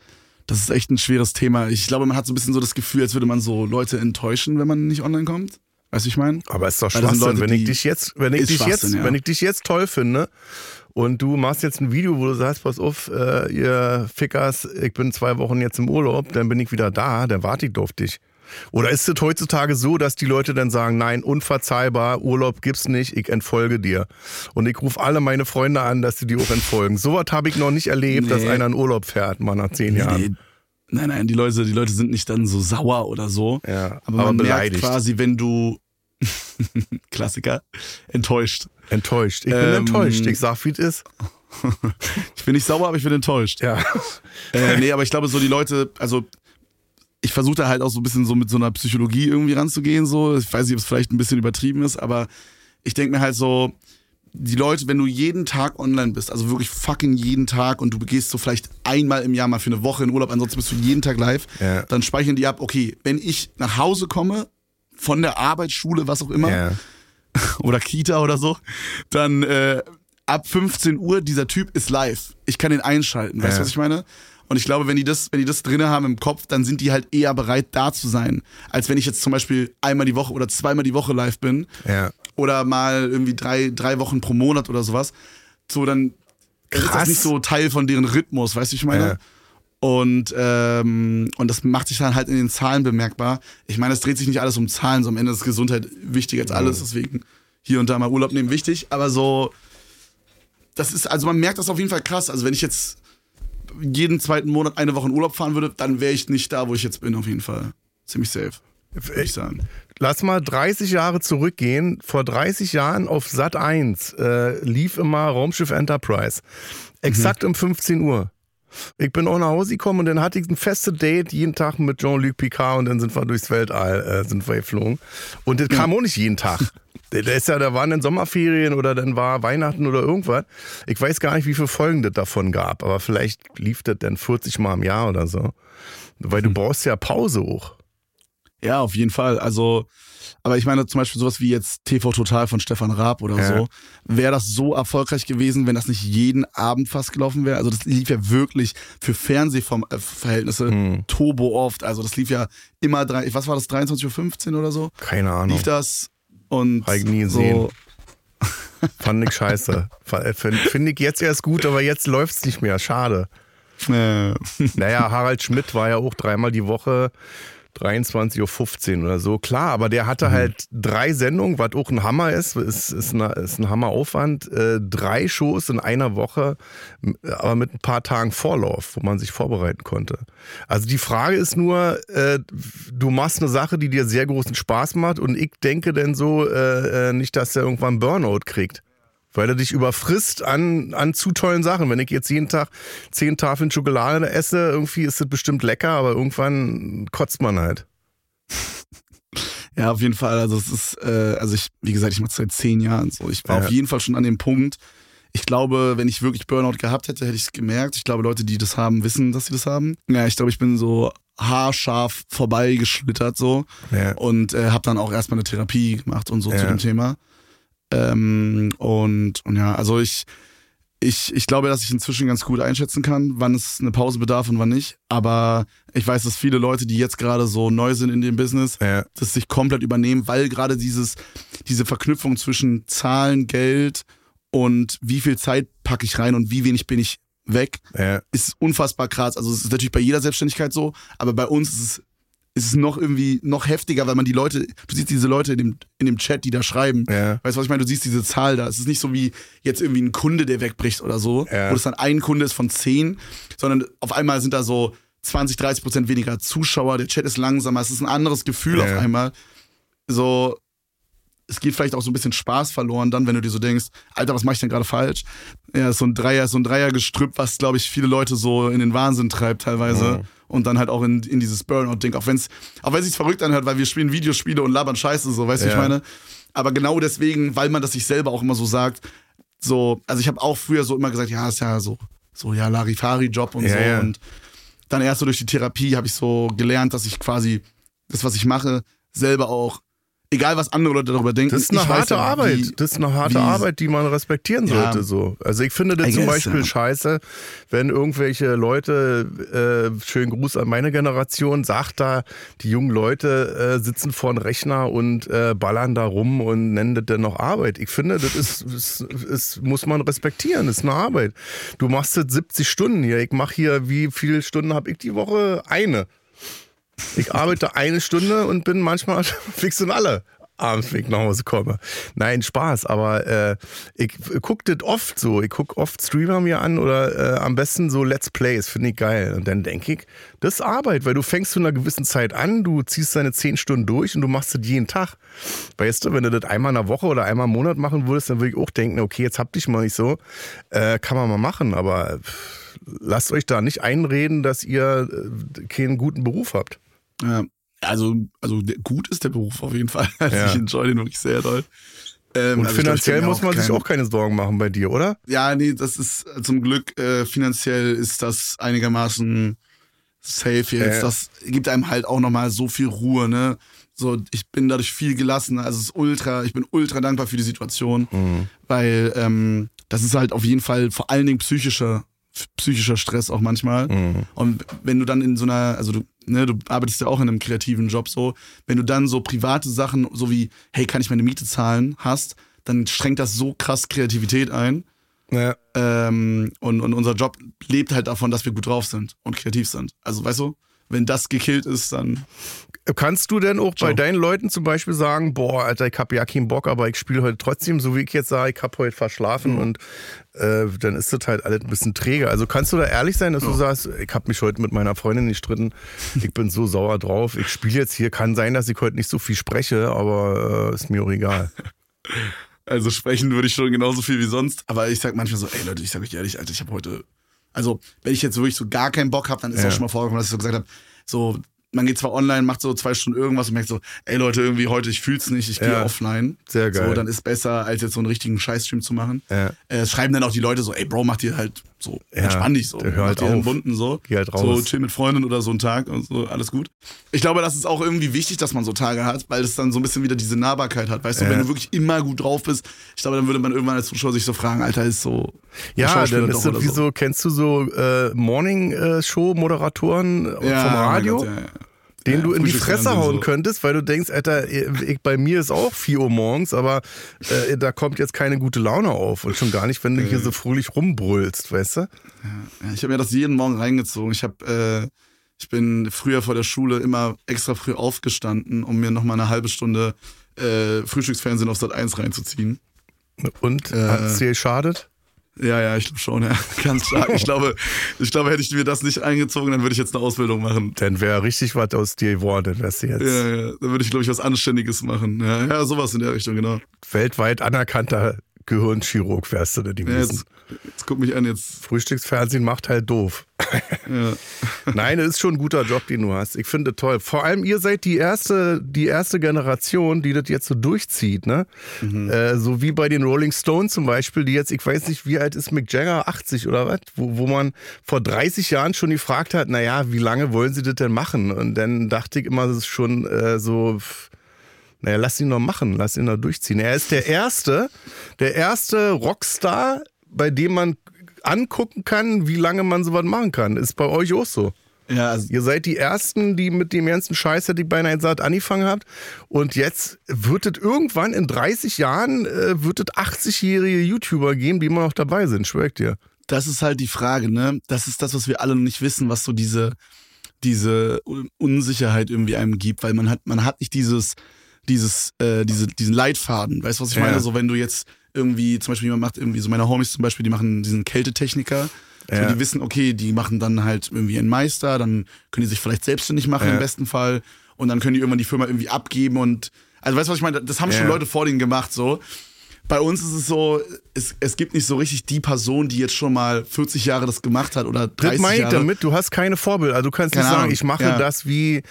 das ist echt ein schweres Thema. Ich glaube, man hat so ein bisschen so das Gefühl, als würde man so Leute enttäuschen, wenn man nicht online kommt. Weißt du, ich meine? Aber ist doch Schwachsinn, Leute, wenn ich dich jetzt, wenn ich dich jetzt, ja. wenn ich dich jetzt toll finde und du machst jetzt ein Video, wo du sagst, pass auf, äh, ihr Fickers, ich bin zwei Wochen jetzt im Urlaub, dann bin ich wieder da, dann warte ich auf dich. Oder ist es heutzutage so, dass die Leute dann sagen, nein, unverzeihbar, Urlaub gibt's nicht, ich entfolge dir. Und ich rufe alle meine Freunde an, dass sie dir auch entfolgen. Sowas habe ich noch nicht erlebt, dass Nee. einer in Urlaub fährt, mal nach zehn Jahren. Nee, nein, nein, die Leute, die Leute sind nicht dann so sauer oder so. Ja, aber, aber man beleidigt. merkt quasi, wenn du [laughs] Klassiker enttäuscht. Enttäuscht. Ich bin Ähm, enttäuscht. Ich sag, wie es ist. [laughs] Ich bin nicht sauer, aber ich bin enttäuscht. Ja. Äh, nee, aber ich glaube, so die Leute, also ich versuche da halt auch so ein bisschen so mit so einer Psychologie irgendwie ranzugehen. So. Ich weiß nicht, ob es vielleicht ein bisschen übertrieben ist, aber ich denke mir halt so, die Leute, wenn du jeden Tag online bist, also wirklich fucking jeden Tag und du gehst so vielleicht einmal im Jahr mal für eine Woche in Urlaub, ansonsten bist du jeden Tag live, Ja. dann speichern die ab, okay, wenn ich nach Hause komme, von der Arbeit, Schule, was auch immer, ja. [laughs] oder Kita oder so, dann äh, ab 15 Uhr, dieser Typ ist live. Ich kann ihn einschalten, weißt du, Ja. was ich meine? Und ich glaube, wenn die das, wenn die das drinne haben im Kopf, dann sind die halt eher bereit, da zu sein. Als wenn ich jetzt zum Beispiel einmal die Woche oder zweimal die Woche live bin Ja. oder mal irgendwie drei, drei Wochen pro Monat oder sowas. So, dann ist das Krass. nicht so Teil von deren Rhythmus, weißt du, ich meine? Ja. Und, ähm, und das macht sich dann halt in den Zahlen bemerkbar. Ich meine, es dreht sich nicht alles um Zahlen, so am Ende ist Gesundheit wichtiger als alles, deswegen hier und da mal Urlaub nehmen wichtig, aber so, das ist, also man merkt das auf jeden Fall krass. Also wenn ich jetzt jeden zweiten Monat eine Woche in Urlaub fahren würde, dann wäre ich nicht da, wo ich jetzt bin, auf jeden Fall. Ziemlich safe, würde ich sagen. Lass mal 30 Jahre zurückgehen. Vor 30 Jahren auf Sat 1 äh, lief immer Raumschiff Enterprise. Exakt um 15 Uhr. Ich bin auch nach Hause gekommen und dann hatte ich ein festes Date jeden Tag mit Jean-Luc Picard und dann sind wir durchs Weltall äh, sind wir geflogen. Und das kam auch nicht jeden Tag. Der, der ist ja, da waren dann Sommerferien oder dann war Weihnachten oder irgendwas. Ich weiß gar nicht, wie viele Folgen das davon gab, aber vielleicht lief das dann 40 Mal im Jahr oder so. Weil du brauchst ja Pause auch. Ja, auf jeden Fall. Also, aber ich meine zum Beispiel sowas wie jetzt TV Total von Stefan Raab oder Ja. so. Wäre das so erfolgreich gewesen, wenn das nicht jeden Abend fast gelaufen wäre? Also das lief ja wirklich für Fernsehverhältnisse Hm. turbo oft. Also das lief ja immer drei, was war das, 23.15 Uhr oder so? Keine Ahnung. Lief das und Hab ich nie so. gesehen. Fand ich scheiße. Finde find ich jetzt erst gut, aber jetzt läuft's nicht mehr. Schade. Äh, Naja, Harald Schmidt war ja auch dreimal die Woche 23.15 Uhr oder so. Klar, aber der hatte halt drei Sendungen, was auch ein Hammer ist. Ist, ist, eine, ist ein Hammeraufwand. Äh, drei Shows in einer Woche, aber mit ein paar Tagen Vorlauf, wo man sich vorbereiten konnte. Also die Frage ist nur, äh, du machst eine Sache, die dir sehr großen Spaß macht und ich denke denn so, äh, äh, nicht, dass er irgendwann Burnout kriegt. Weil er dich überfrisst an, an zu tollen Sachen. Wenn ich jetzt jeden Tag zehn Tafeln Schokolade esse, irgendwie ist das bestimmt lecker, aber irgendwann kotzt man halt. [laughs] Ja, auf jeden Fall. Also es ist, äh, also ich, wie gesagt, ich mache seit zehn Jahren so. Ich war Ja. auf jeden Fall schon an dem Punkt. Ich glaube, wenn ich wirklich Burnout gehabt hätte, hätte ich es gemerkt. Ich glaube, Leute, die das haben, wissen, dass sie das haben. Ja, ich glaube, ich bin so haarscharf vorbeigeschlittert so Ja. und äh, habe dann auch erstmal eine Therapie gemacht und so zu Ja. dem Thema. Ähm, und, und ja, also ich, ich, ich glaube, dass ich inzwischen ganz gut einschätzen kann, wann es eine Pause bedarf und wann nicht. Aber ich weiß, dass viele Leute, die jetzt gerade so neu sind in dem Business, Ja. das sich komplett übernehmen, weil gerade dieses, diese Verknüpfung zwischen Zahlen, Geld und wie viel Zeit packe ich rein und wie wenig bin ich weg, Ja. ist unfassbar krass. Also es ist natürlich bei jeder Selbstständigkeit so, aber bei uns ist es, ist es noch irgendwie noch heftiger, weil man die Leute, du siehst diese Leute in dem, in dem Chat, die da schreiben. Ja. Weißt du, was ich meine? Du siehst diese Zahl da. Es ist nicht so wie jetzt irgendwie ein Kunde, der wegbricht oder so, Ja. wo es dann ein Kunde ist von zehn, sondern auf einmal sind da so 20, 30 Prozent weniger Zuschauer, der Chat ist langsamer, es ist ein anderes Gefühl Ja. auf einmal. So, es geht vielleicht auch so ein bisschen Spaß verloren dann, wenn du dir so denkst, Alter, was mache ich denn gerade falsch? Ja, so ein Dreier, so ein Dreiergestrüpp, was, glaube ich, viele Leute so in den Wahnsinn treibt teilweise. Und dann halt auch in, in dieses Burnout-Ding. Auch, auch wenn es sich verrückt anhört, weil wir spielen Videospiele und labern Scheiße, so, weißt du, Ja. ich meine? Aber genau deswegen, weil man das sich selber auch immer so sagt, so, also ich habe auch früher so immer gesagt, ja, ist ja so, so, ja, Larifari-Job und Ja, so. ja. Und dann erst so durch die Therapie habe ich so gelernt, dass ich quasi das, was ich mache, selber auch, egal was andere Leute darüber denken. Das ist eine ich harte ja, Arbeit. wie- das ist eine harte wie- Arbeit, die man respektieren Ja. sollte. So. Also ich finde das I zum guess, Beispiel ja. scheiße, wenn irgendwelche Leute, äh, schönen Gruß an meine Generation, sagt da, die jungen Leute äh, sitzen vor einem Rechner und äh, ballern da rum und nennen das dann noch Arbeit. Ich finde, das ist, [laughs] ist, ist muss man respektieren. Das ist eine Arbeit. Du machst das 70 Stunden hier. Ich mache hier, wie viele Stunden habe ich die Woche? Eine. Ich arbeite eine Stunde und bin manchmal [laughs] fix und alle abends, wenn ich nach Hause komme. Nein, Spaß, aber äh, ich gucke das oft so. Ich gucke oft Streamer mir an oder äh, am besten so Let's Plays, finde ich geil. Und dann denke ich, das ist Arbeit, weil du fängst zu einer gewissen Zeit an, du ziehst deine zehn Stunden durch und du machst das jeden Tag. Weißt du, wenn du das einmal in der Woche oder einmal im Monat machen würdest, dann würde ich auch denken, okay, jetzt hab dich mal nicht so. Äh, kann man mal machen, aber lasst euch da nicht einreden, dass ihr äh, keinen guten Beruf habt. Ja, also, also gut ist der Beruf auf jeden Fall. [laughs] Also Ja. ich enjoy den wirklich sehr doll. Ähm, Und also glaub, finanziell mir muss man sich kein- auch keine Sorgen machen bei dir, oder? Ja, nee, das ist zum Glück äh, finanziell ist das einigermaßen safe jetzt. Äh. Das gibt einem halt auch nochmal so viel Ruhe, ne? So, ich bin dadurch viel gelassener. Also es ist ultra, ich bin ultra dankbar für die Situation, weil ähm, das ist halt auf jeden Fall vor allen Dingen psychischer, psychischer Stress auch manchmal. Und wenn du dann in so einer, also du, ne, du arbeitest ja auch in einem kreativen Job so, wenn du dann so private Sachen, so wie, hey, kann ich meine Miete zahlen, hast, dann schränkt das so krass Kreativität ein. Ja. Ähm, und, und unser Job lebt halt davon, dass wir gut drauf sind und kreativ sind. Also, weißt du, wenn das gekillt ist, dann. Kannst du denn auch bei Ciao. deinen Leuten zum Beispiel sagen, boah, Alter, ich hab ja keinen Bock, aber ich spiele heute trotzdem, so wie ich jetzt sage, ich hab heute verschlafen und äh, dann ist das halt alles ein bisschen träge. Also kannst du da ehrlich sein, dass du sagst, ich hab mich heute mit meiner Freundin gestritten, ich bin so sauer drauf, ich spiele jetzt hier, kann sein, dass ich heute nicht so viel spreche, aber äh, ist mir auch egal. [laughs] Also, sprechen würde ich schon genauso viel wie sonst. Aber ich sag manchmal so, ey Leute, ich sag euch ehrlich, Alter, ich habe heute. Also, wenn ich jetzt wirklich so gar keinen Bock habe, dann ist Ja. auch schon mal vorgekommen, dass ich so gesagt habe, so, man geht zwar online, macht so zwei Stunden irgendwas und merkt so, ey Leute, irgendwie heute, ich fühl's nicht, ich gehe Ja. offline. Sehr geil. So, dann ist besser, als jetzt so einen richtigen Scheißstream zu machen. Ja. Äh, schreiben dann auch die Leute so, ey Bro, mach dir halt so, Ja, entspann dich so. hör halt auf. bunten so. Geh halt So, raus. chill mit Freunden oder so einen Tag und so, alles gut. Ich glaube, das ist auch irgendwie wichtig, dass man so Tage hat, weil es dann so ein bisschen wieder diese Nahbarkeit hat. Weißt du, Ja. wenn du wirklich immer gut drauf bist, ich glaube, dann würde man irgendwann als Zuschauer sich so fragen, Alter, ist so. Ja, dann ist das wie so, kennst du so äh, Morning-Show-Moderatoren Ja, vom Radio? Gott, ja, ja. Den Ja, du in die Fresse hauen so. könntest, weil du denkst, Alter, ich, bei mir ist auch 4 Uhr morgens, aber äh, da kommt jetzt keine gute Laune auf. Und schon gar nicht, wenn du hier so fröhlich rumbrüllst, weißt du? Ja, ich habe mir das jeden Morgen reingezogen. Ich habe, äh, ich bin früher vor der Schule immer extra früh aufgestanden, um mir noch mal eine halbe Stunde äh, Frühstücksfernsehen auf Sat 1 reinzuziehen. Und Äh. hat es dir geschadet? Ja, ja, ich glaube schon, ja. [laughs] Ganz stark. Ich glaube, ich glaube, hätte ich mir das nicht eingezogen, dann würde ich jetzt eine Ausbildung machen. Dann wäre richtig was aus dir geworden, wärst du jetzt Ja, ja, dann würde ich, glaube ich, was Anständiges machen. Ja, ja, sowas in der Richtung, genau. weltweit anerkannter Gehirnchirurg wärst du denn Ja, gewesen. jetzt, jetzt guck mich an, jetzt. Frühstücksfernsehen macht halt doof. Ja. [laughs] [laughs] Nein, das ist schon ein guter Job, den du hast. Ich finde toll. Vor allem ihr seid die erste, die erste Generation, die das jetzt so durchzieht, ne? Äh, so wie bei den Rolling Stones zum Beispiel, die jetzt, ich weiß nicht, wie alt ist Mick Jagger, 80 oder was? Wo, wo man vor 30 Jahren schon gefragt hat, naja, wie lange wollen sie das denn machen? Und dann dachte ich immer, das ist schon äh, so. naja, lass ihn doch machen, lass ihn doch durchziehen. Er ist der erste, der erste Rockstar, bei dem man angucken kann, wie lange man sowas machen kann. Ist bei euch auch so. Ja, also Ihr seid die Ersten, die mit dem ganzen Scheiß, hätte ich beinahe gesagt, angefangen habt. Und jetzt wird es irgendwann in 30 Jahren, äh, wird es 80-jährige YouTuber geben, die immer noch dabei sind, schwört dir. das ist halt die Frage, ne? Das ist das, was wir alle noch nicht wissen, was so diese, diese Un- Unsicherheit irgendwie einem gibt, weil man hat, man hat nicht dieses, dieses, äh, diese, diesen Leitfaden. Weißt du, was ich Ja. meine? So, wenn du jetzt irgendwie, zum Beispiel jemand macht irgendwie, so meine Homies zum Beispiel, die machen diesen Kältetechniker. Ja. So, die wissen, okay, die machen dann halt irgendwie einen Meister, dann können die sich vielleicht selbstständig machen Ja. im besten Fall und dann können die irgendwann die Firma irgendwie abgeben und, also weißt du, was ich meine? Das haben schon Ja. Leute vor denen gemacht, so. Bei uns ist es so, es, es gibt nicht so richtig die Person, die jetzt schon mal 40 Jahre das gemacht hat oder 30 Das meine ich Jahre. damit, du hast keine Vorbilder. Also du kannst nicht Keine sagen, Ahnung. ich mache das wie,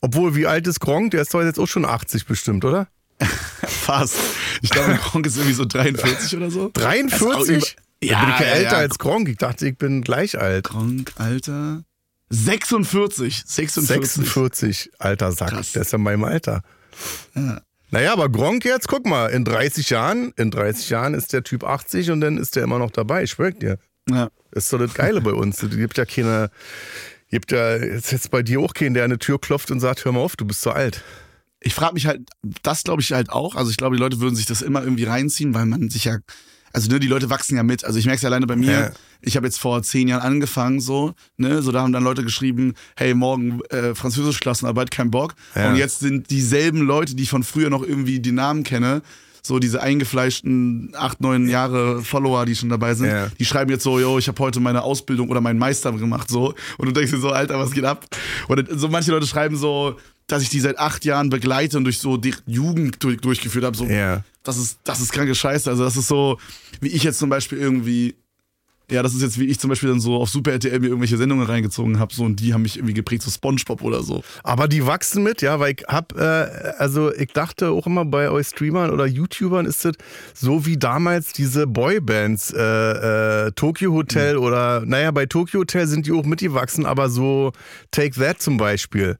obwohl, wie alt ist Gronk? Der ist doch jetzt auch schon 80 bestimmt, oder? [laughs] Fast. Ich glaube, Gronk ist irgendwie so 43 oder so. 43? Ja, bin ich ja, älter ja. als Gronk. Ich dachte, ich bin gleich alt. Gronk, Alter. 46. 46. 46, alter Sack. Krass. Der ist ja meinem Alter. Ja. Naja, aber Gronk jetzt, guck mal, in 30 Jahren, in 30 Jahren ist der Typ 80 und dann ist der immer noch dabei, ich schwör dir. Ja. Das ist so das Geile bei uns. Es gibt ja keine, gibt ja jetzt, jetzt bei dir auch keinen, der an eine Tür klopft und sagt, hör mal auf, du bist so alt. Ich frage mich halt, das glaube ich halt auch. Also ich glaube, die Leute würden sich das immer irgendwie reinziehen, weil man sich ja, also ne, die Leute wachsen ja mit. Also ich merke es ja alleine bei mir. Ja. Ich habe jetzt vor zehn Jahren angefangen, so, ne, so da haben dann Leute geschrieben, hey, morgen äh, Französisch-Klassenarbeit, kein Bock. Ja. Und jetzt sind dieselben Leute, die ich von früher noch irgendwie die Namen kenne, so diese eingefleischten acht, neun Jahre Follower, die schon dabei sind, Ja. die schreiben jetzt so, yo, ich habe heute meine Ausbildung oder meinen Meister gemacht, so. Und du denkst dir so, Alter, was geht ab? Und so manche Leute schreiben so, dass ich die seit acht Jahren begleite und durch so die Jugend durch, durchgeführt habe. So, Ja. das ist, das ist kranke Scheiße. Also das ist so, wie ich jetzt zum Beispiel irgendwie, ja, das ist jetzt wie ich zum Beispiel dann so auf Super RTL mir irgendwelche Sendungen reingezogen habe, so und die haben mich irgendwie geprägt, so Spongebob oder so. Aber die wachsen mit, ja, weil ich hab, äh, also ich dachte auch immer bei euch Streamern oder YouTubern ist das so wie damals diese Boybands, äh, äh, Tokyo Hotel oder, naja, bei Tokyo Hotel sind die auch mitgewachsen, aber so Take That zum Beispiel.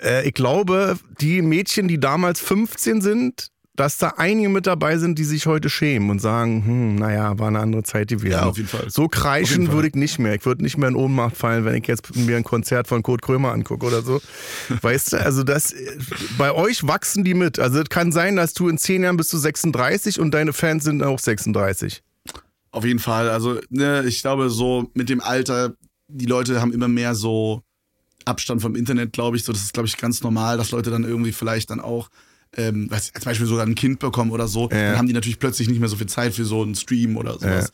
Äh, ich glaube, die Mädchen, die damals 15 sind, dass da einige mit dabei sind, die sich heute schämen und sagen, hm, naja, war eine andere Zeit gewesen. Ja, auf jeden Fall. So kreischen würde ich nicht mehr. Ich würde nicht mehr in Ohnmacht fallen, wenn ich jetzt mir ein Konzert von Kurt Krömer angucke oder so. [laughs] Weißt du, also das, bei euch wachsen die mit. Also es kann sein, dass du in zehn Jahren bist du 36 und deine Fans sind auch 36. Auf jeden Fall. Also, ne, ich glaube, so mit dem Alter, die Leute haben immer mehr so Abstand vom Internet, glaube ich. So, das ist, glaube ich, ganz normal, dass Leute dann irgendwie vielleicht dann auch, ähm, weiß, zum Beispiel sogar ein Kind bekommen oder so. Ja. Dann haben die natürlich plötzlich nicht mehr so viel Zeit für so einen Stream oder sowas.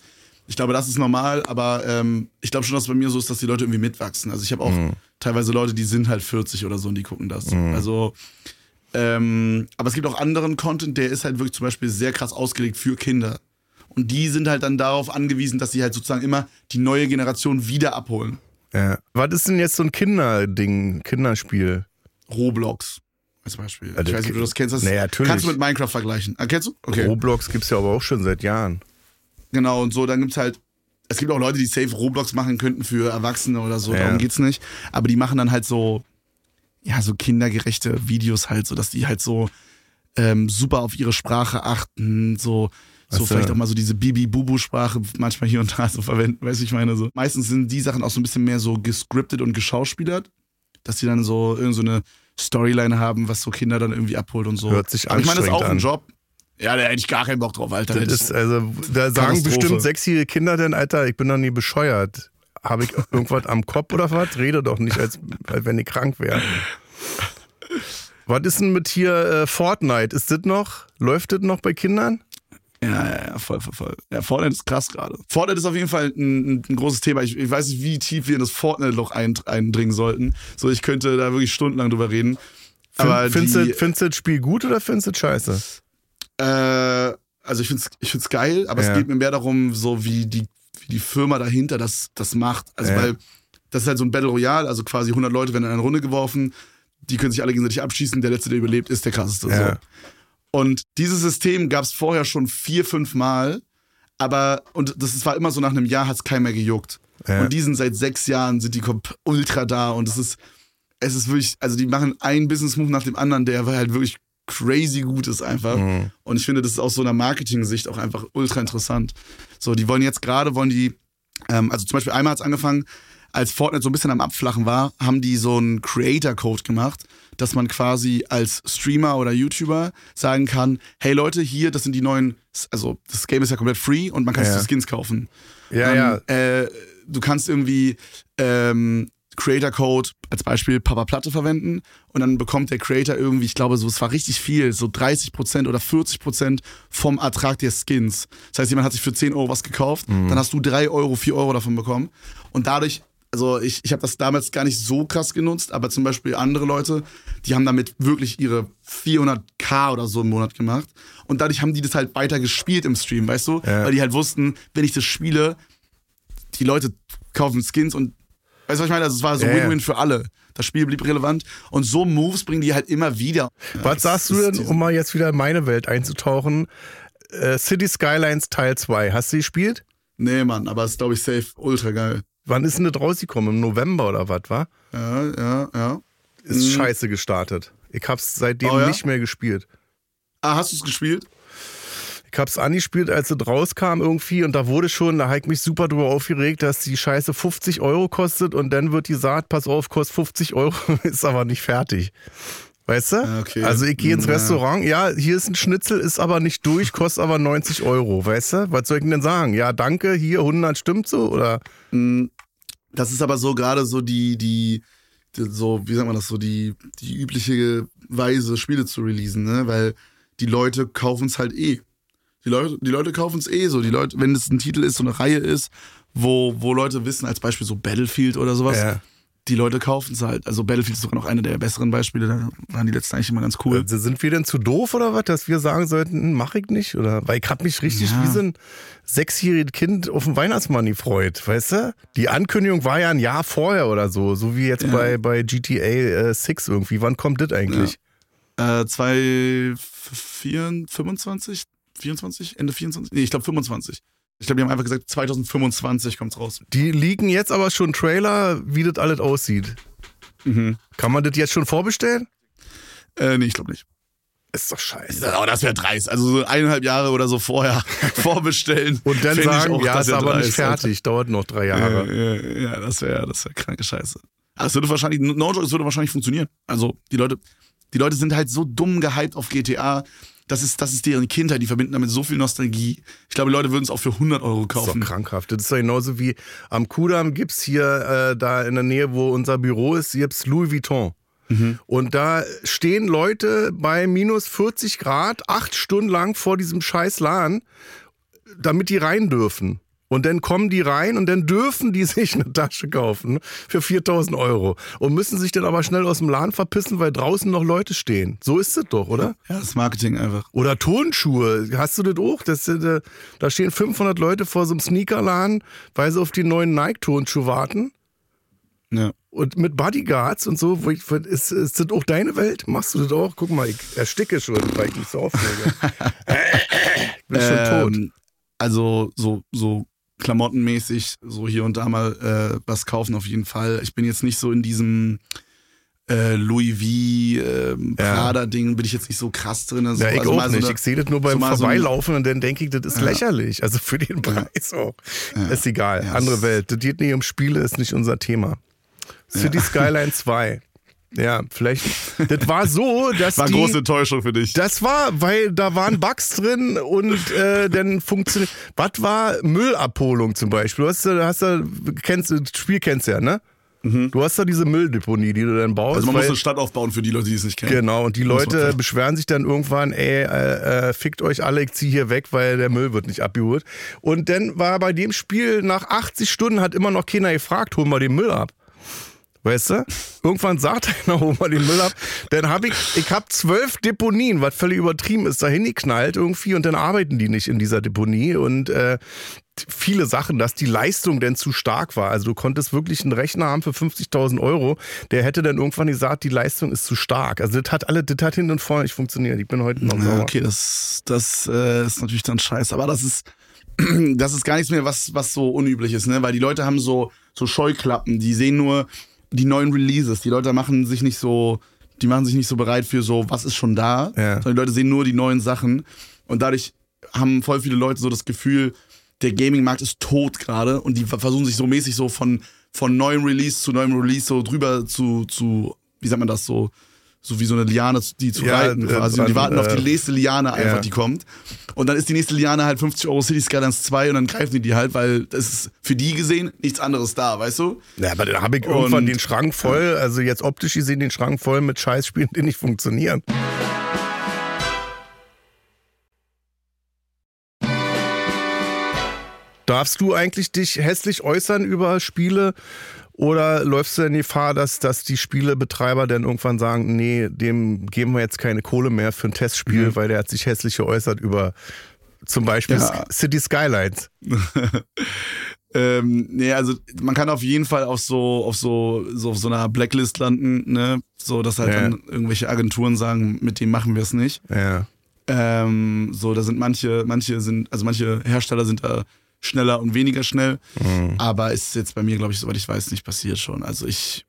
Ich glaube, das ist normal, aber ähm, ich glaube schon, dass es bei mir so ist, dass die Leute irgendwie mitwachsen. Also ich habe auch teilweise Leute, die sind halt 40 oder so und die gucken das. Also, ähm, aber es gibt auch anderen Content, der ist halt wirklich zum Beispiel sehr krass ausgelegt für Kinder. Und die sind halt dann darauf angewiesen, dass sie halt sozusagen immer die neue Generation wieder abholen. Ja. Was ist denn jetzt so ein Kinderding, Kinderspiel? Roblox als Beispiel. Also, ich weiß nicht, ob du das kennst. Das naja, natürlich. Kannst du mit Minecraft vergleichen. Ah, kennst du? Okay. Roblox gibt's ja aber auch schon seit Jahren. Genau, und so, dann gibt's halt, es gibt auch Leute, die safe Roblox machen könnten für Erwachsene oder so, Ja. darum geht's nicht. Aber die machen dann halt so, ja, so kindergerechte Videos halt, so dass die halt so ähm, super auf ihre Sprache achten, so, so vielleicht auch mal so diese Bibi-Bubu-Sprache manchmal hier und da so verwenden, [laughs] weißt du, ich meine so. Meistens sind die Sachen auch so ein bisschen mehr so gescriptet und geschauspielert, dass die dann so irgend so eine Storyline haben, was so Kinder dann irgendwie abholt und so. Hört sich Aber ich meine, das ist auch anstrengend ein an. Job. Ja, da hätte ich gar keinen Bock drauf, Alter. Das ist, also, da sagen bestimmt sechsjährige Kinder denn, Alter, ich bin doch nie bescheuert. Habe ich [laughs] irgendwas am Kopf oder was? Rede doch nicht, als, als wenn ich krank wäre. Was ist denn mit hier äh, Fortnite? Ist das noch? Läuft das noch bei Kindern? Ja, ja, ja, voll, voll, voll. Ja, Fortnite ist krass gerade. Fortnite ist auf jeden Fall ein, ein großes Thema. Ich, ich weiß nicht, wie tief wir in das Fortnite-Loch ein, eindringen sollten. So, ich könnte da wirklich stundenlang drüber reden. Aber findest, du, das Spiel gut oder findest du das scheiße? äh, also ich find's, ich find's geil, aber Ja. es geht mir mehr darum, so wie die, wie die Firma dahinter das, das macht. Also, Ja. weil das ist halt so ein Battle Royale, also quasi 100 Leute werden in eine Runde geworfen, die können sich alle gegenseitig abschießen, der Letzte, der überlebt, ist der krasseste. Ja. So. Und dieses System gab es vorher schon vier, fünf Mal, aber, und das war immer so, nach einem Jahr hat es keinen mehr gejuckt. Ja. Und die sind seit sechs Jahren, sind die ultra da und es ist, es ist wirklich, also die machen einen Business-Move nach dem anderen, der halt wirklich crazy gut ist einfach. Mhm. Und ich finde, das ist aus so einer Marketing-Sicht auch einfach ultra interessant. So, die wollen jetzt gerade, wollen die, ähm, also zum Beispiel einmal hat es angefangen, als Fortnite so ein bisschen am Abflachen war, haben die so einen Creator-Code gemacht, dass man quasi als Streamer oder YouTuber sagen kann, hey Leute, hier, das sind die neuen, also das Game ist ja komplett free und man kann sich Ja. die Skins kaufen. Ja, Dann, Äh, du kannst irgendwie ähm, Creator Code als Beispiel Papa Platte verwenden und dann bekommt der Creator irgendwie, ich glaube, so, es war richtig viel, so 30% oder 40% vom Ertrag der Skins. Das heißt, jemand hat sich für 10 Euro was gekauft, dann hast du 3 Euro, 4 Euro davon bekommen. Und dadurch, also ich, ich habe das damals gar nicht so krass genutzt, aber zum Beispiel andere Leute, die haben damit wirklich ihre 400k oder so im Monat gemacht. Und dadurch haben die das halt weiter gespielt im Stream, weißt du? Ja. Weil die halt wussten, wenn ich das spiele, die Leute kaufen Skins und weißt du, was ich meine? Also es war so Ja, ja. Win-Win für alle. Das Spiel blieb relevant und so Moves bringen die halt immer wieder. Was das sagst du denn, um mal jetzt wieder in meine Welt einzutauchen? Äh, City Skylines Teil 2. Hast du gespielt? Nee, Mann, aber es ist, glaube ich, safe ultra geil. Wann ist denn das rausgekommen? Im November oder was, war? Ja, ja, ja. Ist scheiße gestartet. Ich hab's seitdem Mhm. Oh ja? nicht mehr gespielt. Ah, hast du es gespielt? Ich hab's angespielt, als es rauskam irgendwie und da wurde schon, da hab ich mich super drüber aufgeregt, dass die Scheiße 50 Euro kostet und dann wird gesagt, pass auf, kostet 50 Euro, [laughs] ist aber nicht fertig. Weißt du? Ah, okay. Also ich gehe ins Ja. Restaurant, ja, hier ist ein Schnitzel, ist aber nicht durch, kostet aber 90 Euro, weißt du? Was soll ich denn denn sagen? Ja, danke, hier 100 stimmt so oder? Das ist aber so gerade so die, die, die, so, wie sagt man das, so die, die übliche Weise, Spiele zu releasen, ne? Weil die Leute kaufen es halt eh. Die Leute, die Leute kaufen es eh so. Die Leute, wenn es ein Titel ist, so eine Reihe ist, wo, wo Leute wissen, als Beispiel so Battlefield oder sowas, Ja. Die Leute kaufen es halt. Also Battlefield ist sogar noch einer der besseren Beispiele, da waren die letzten eigentlich immer ganz cool. Also Sind wir denn zu doof oder was, dass wir sagen sollten, hm, mach ich nicht? Oder weil ich hab mich richtig Ja. wie so ein sechsjähriges Kind auf den Weihnactsmann gefreut, weißt du? Die Ankündigung war ja ein Jahr vorher oder so, so wie jetzt Ja. bei, bei GTA äh, 6 irgendwie. Wann kommt das eigentlich? Äh, 2025, 24, Ende 24? Nee, ich glaube 25. Ich glaube, die haben einfach gesagt, 2025 kommt's raus. Die liegen jetzt aber schon Trailer, wie das alles aussieht. Mhm. Kann man das jetzt schon vorbestellen? Äh, nee, ich glaube nicht. Ist doch scheiße. Aber das wäre dreist. Also so eineinhalb Jahre oder so vorher [laughs] vorbestellen. Und dann sagen, auch, ja, ist aber nicht dreist, fertig, dauert noch drei Jahre. Ja, ja, ja, das wäre das wär kranke Scheiße. Aber es würde wahrscheinlich, no joke, es würde wahrscheinlich funktionieren. Also die Leute, die Leute sind halt so dumm gehypt auf GTA. Das ist, das ist deren Kindheit, die verbinden damit so viel Nostalgie. Ich glaube, Leute würden es auch für 100 Euro Das ist kaufen. doch krankhaft. Das ist doch genauso wie am Kudamm gibt's hier äh, da in der Nähe, wo unser Büro ist, gibt's Louis Vuitton. Und da stehen Leute bei minus 40 Grad acht Stunden lang vor diesem scheiß Laden, damit die rein dürfen. Und dann kommen die rein und dann dürfen die [laughs] sich eine Tasche kaufen für 4000 Euro. Und müssen sich dann aber schnell aus dem Laden verpissen, weil draußen noch Leute stehen. So ist es doch, oder? Ja, das Marketing einfach. Oder Turnschuhe. Hast du das auch? Das, äh, da stehen 500 Leute vor so einem Sneakerladen, weil sie auf die neuen Nike-Turnschuhe warten. Ja. Und mit Bodyguards und so. Ich, ist, ist das auch deine Welt? Machst du das auch? Guck mal, ich ersticke schon, weil ich mich so aufrege. [laughs] ich bin schon tot. Ähm, Also so, so klamottenmäßig, so hier und da mal äh, was kaufen auf jeden Fall. Ich bin jetzt nicht so in diesem äh, Louis V, Ja. Prada-Ding, bin ich jetzt nicht so krass drin. Also, Ja, ich also auch so nicht. eine- ich sehe das nur beim so mal so Vorbeilaufen und dann denke ich, das ist Ja. lächerlich. Also für den Preis auch. Ist egal. Andere Welt. Das geht nicht um Spiele, ist nicht unser Thema. City Skyline [laughs] 2. Ja, vielleicht. Das war so, dass [laughs] War die, große Enttäuschung für dich. Das war, weil da waren Bugs drin und äh, dann funktioniert. Was war Müllabholung zum Beispiel? Du hast, da- hast da, kennst, das Spiel kennst du ja, ne? Du hast da diese Mülldeponie, die du dann baust. Mhm. Also man muss eine Stadt aufbauen für die Leute, die es nicht kennen. Genau, und die Leute beschweren sich dann irgendwann, ey, äh, äh, fickt euch alle, ich zieh hier weg, weil der Müll wird nicht abgeholt. Und dann war bei dem Spiel nach 80 Stunden hat immer noch keiner gefragt, hol mal den Müll ab. Weißt du? Irgendwann sagt [laughs] einer, hol mal den Müll ab. Dann habe ich, ich habe zwölf Deponien, was völlig übertrieben ist, dahin geknallt irgendwie und dann arbeiten die nicht in dieser Deponie und äh, viele Sachen, dass die Leistung denn zu stark war. Also du konntest wirklich einen Rechner haben für 50.000 Euro, der hätte dann irgendwann gesagt, die Leistung ist zu stark. Also das hat alle, das hat hinten und vorne nicht funktioniert. Ich bin heute noch Ja, sauer. okay, das, das äh, ist natürlich dann scheiße. Aber das ist, [clears throat] das ist gar nichts mehr, was, was so unüblich ist, ne? Weil die Leute haben so, so Scheuklappen, die sehen nur die neuen Releases. Die Leute machen sich nicht so, die machen sich nicht so bereit für so, was ist schon da, Ja. sondern die Leute sehen nur die neuen Sachen. Und dadurch haben voll viele Leute so das Gefühl, der Gaming-Markt ist tot gerade und die versuchen sich so mäßig so von von neuem Release zu neuem Release so drüber zu, zu wie sagt man das so, so wie so eine Liane, die zu Ja, reiten äh, quasi. Und die warten auf äh, die nächste Liane einfach, ja. die kommt. Und dann ist die nächste Liane halt 50 Euro City Skylines 2 und dann greifen die die halt, weil es ist für die gesehen nichts anderes da, weißt du? Ja, aber da habe ich irgendwann Und- den Schrank voll, also jetzt optisch gesehen den Schrank voll mit Scheißspielen, die nicht funktionieren. Darfst du eigentlich dich hässlich äußern über Spiele oder läufst du in Gefahr, dass, dass die Spielebetreiber dann irgendwann sagen, nee, dem geben wir jetzt keine Kohle mehr für ein Testspiel, weil der hat sich hässlich geäußert über zum Beispiel Ja. City Skylines. [laughs] Ähm, nee, also man kann auf jeden Fall auf so, auf so, so, auf so einer Blacklist landen, ne? So, dass halt Ja. dann irgendwelche Agenturen sagen, mit dem machen wir es nicht. Ja. Ähm, so, da sind manche, manche sind, also manche Hersteller sind da schneller und weniger schnell. Mhm. Aber ist jetzt bei mir, glaube ich, soweit ich weiß, nicht passiert schon. Also ich,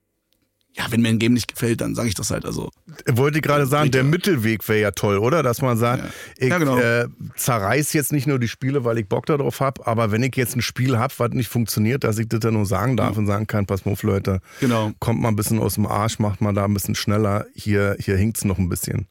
ja, wenn mir ein Game nicht gefällt, dann sage ich das halt. Also Wollte ich gerade sagen, der Mittelweg wäre ja toll, oder? Dass man sagt, Ja. ich Ja, genau. äh, zerreiß jetzt nicht nur die Spiele, weil ich Bock darauf habe, aber wenn ich jetzt ein Spiel habe, was nicht funktioniert, dass ich das dann nur sagen darf und sagen kann, pass mal auf, Leute, genau. kommt mal ein bisschen aus dem Arsch, macht mal da ein bisschen schneller, hier, hier hinkt's noch ein bisschen.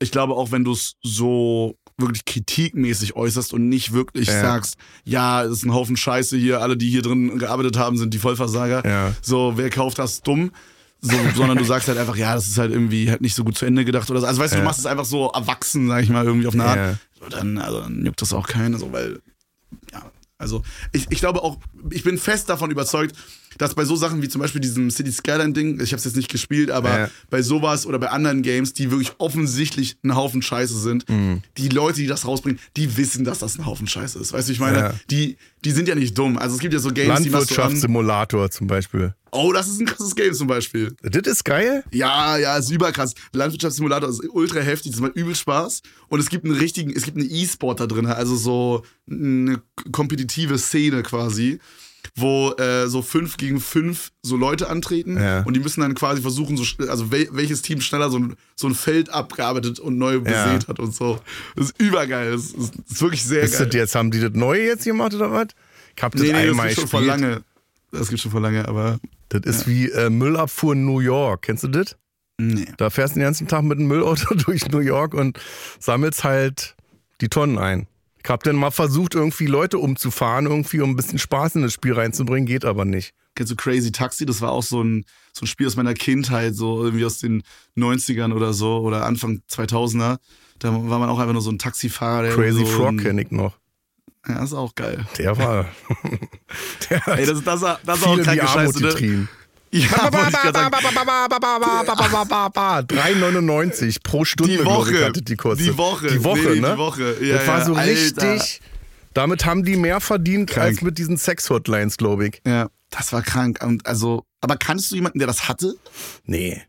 Ich glaube auch, wenn du es so wirklich kritikmäßig äußerst und nicht wirklich Ja. sagst, ja, es ist ein Haufen Scheiße hier, alle, die hier drin gearbeitet haben, sind die Vollversager. Ja. So, wer kauft das dumm? So, sondern du sagst halt einfach, ja, das ist halt irgendwie halt nicht so gut zu Ende gedacht oder so. Also weißt du, Ja. du machst es einfach so erwachsen, sag ich mal, irgendwie auf eine Art. So, dann, also, dann juckt das auch keinen, so, weil, ja, also ich, ich glaube auch, ich bin fest davon überzeugt, dass bei so Sachen wie zum Beispiel diesem City Skyline-Ding, ich habe es jetzt nicht gespielt, aber Ja. bei sowas oder bei anderen Games, die wirklich offensichtlich ein Haufen Scheiße sind, Mhm. die Leute, die das rausbringen, die wissen, dass das ein Haufen Scheiße ist. Weißt du, ich meine, Ja. die, die sind ja nicht dumm. Also es gibt ja so Games, die machst du an. Landwirtschaftssimulator zum Beispiel. Oh, das ist ein krasses Game zum Beispiel. Das ist geil. Ja, ja, ist überkrass. Landwirtschaftssimulator ist ultra heftig, das macht übel Spaß. Und es gibt einen richtigen, es gibt einen E-Sport da drin, also so eine kompetitive Szene quasi, wo äh, so fünf gegen fünf so Leute antreten Ja. und die müssen dann quasi versuchen, so, also wel, welches Team schneller so ein, so ein Feld abgearbeitet und neu besät hat und so. Das ist übergeil. Das ist, das ist wirklich sehr Ist geil. das jetzt, haben die das neue jetzt gemacht oder was? Ich hab das nee, nee, das einmal gibt schon vor lange. Das gibt schon vor lange, aber Das ist wie äh, Müllabfuhr in New York. Kennst du das? nee. Da fährst du den ganzen Tag mit einem Müllauto [laughs] durch New York und sammelst halt die Tonnen ein. Ich hab dann mal versucht, irgendwie Leute umzufahren, irgendwie um ein bisschen Spaß in das Spiel reinzubringen, geht aber nicht. Kennst du Crazy Taxi? Das war auch so ein, so ein Spiel aus meiner Kindheit, so irgendwie aus den 90ern oder so oder Anfang 2000er. Da war man auch einfach nur so ein Taxifahrer. Der Crazy so Frog kenne ich noch. Ja, ist auch geil. Der war. [laughs] [laughs] der Ey, das, das, das, das ist auch kranke Armut Scheiße, ne? Getrieben. Ja, wollte ich grad sagen. 3,99 pro Stunde, Die glaub ich, Woche. hatte die kurze. Die Woche. Die Woche, Nee, ne? die Woche. Ja, das war ja, so Alter. richtig. Damit haben die mehr verdient Krank. als mit diesen Sex-Hotlines, glaube ich. Ja, das war krank. Und also, aber kannst du jemanden, der das hatte? Nee.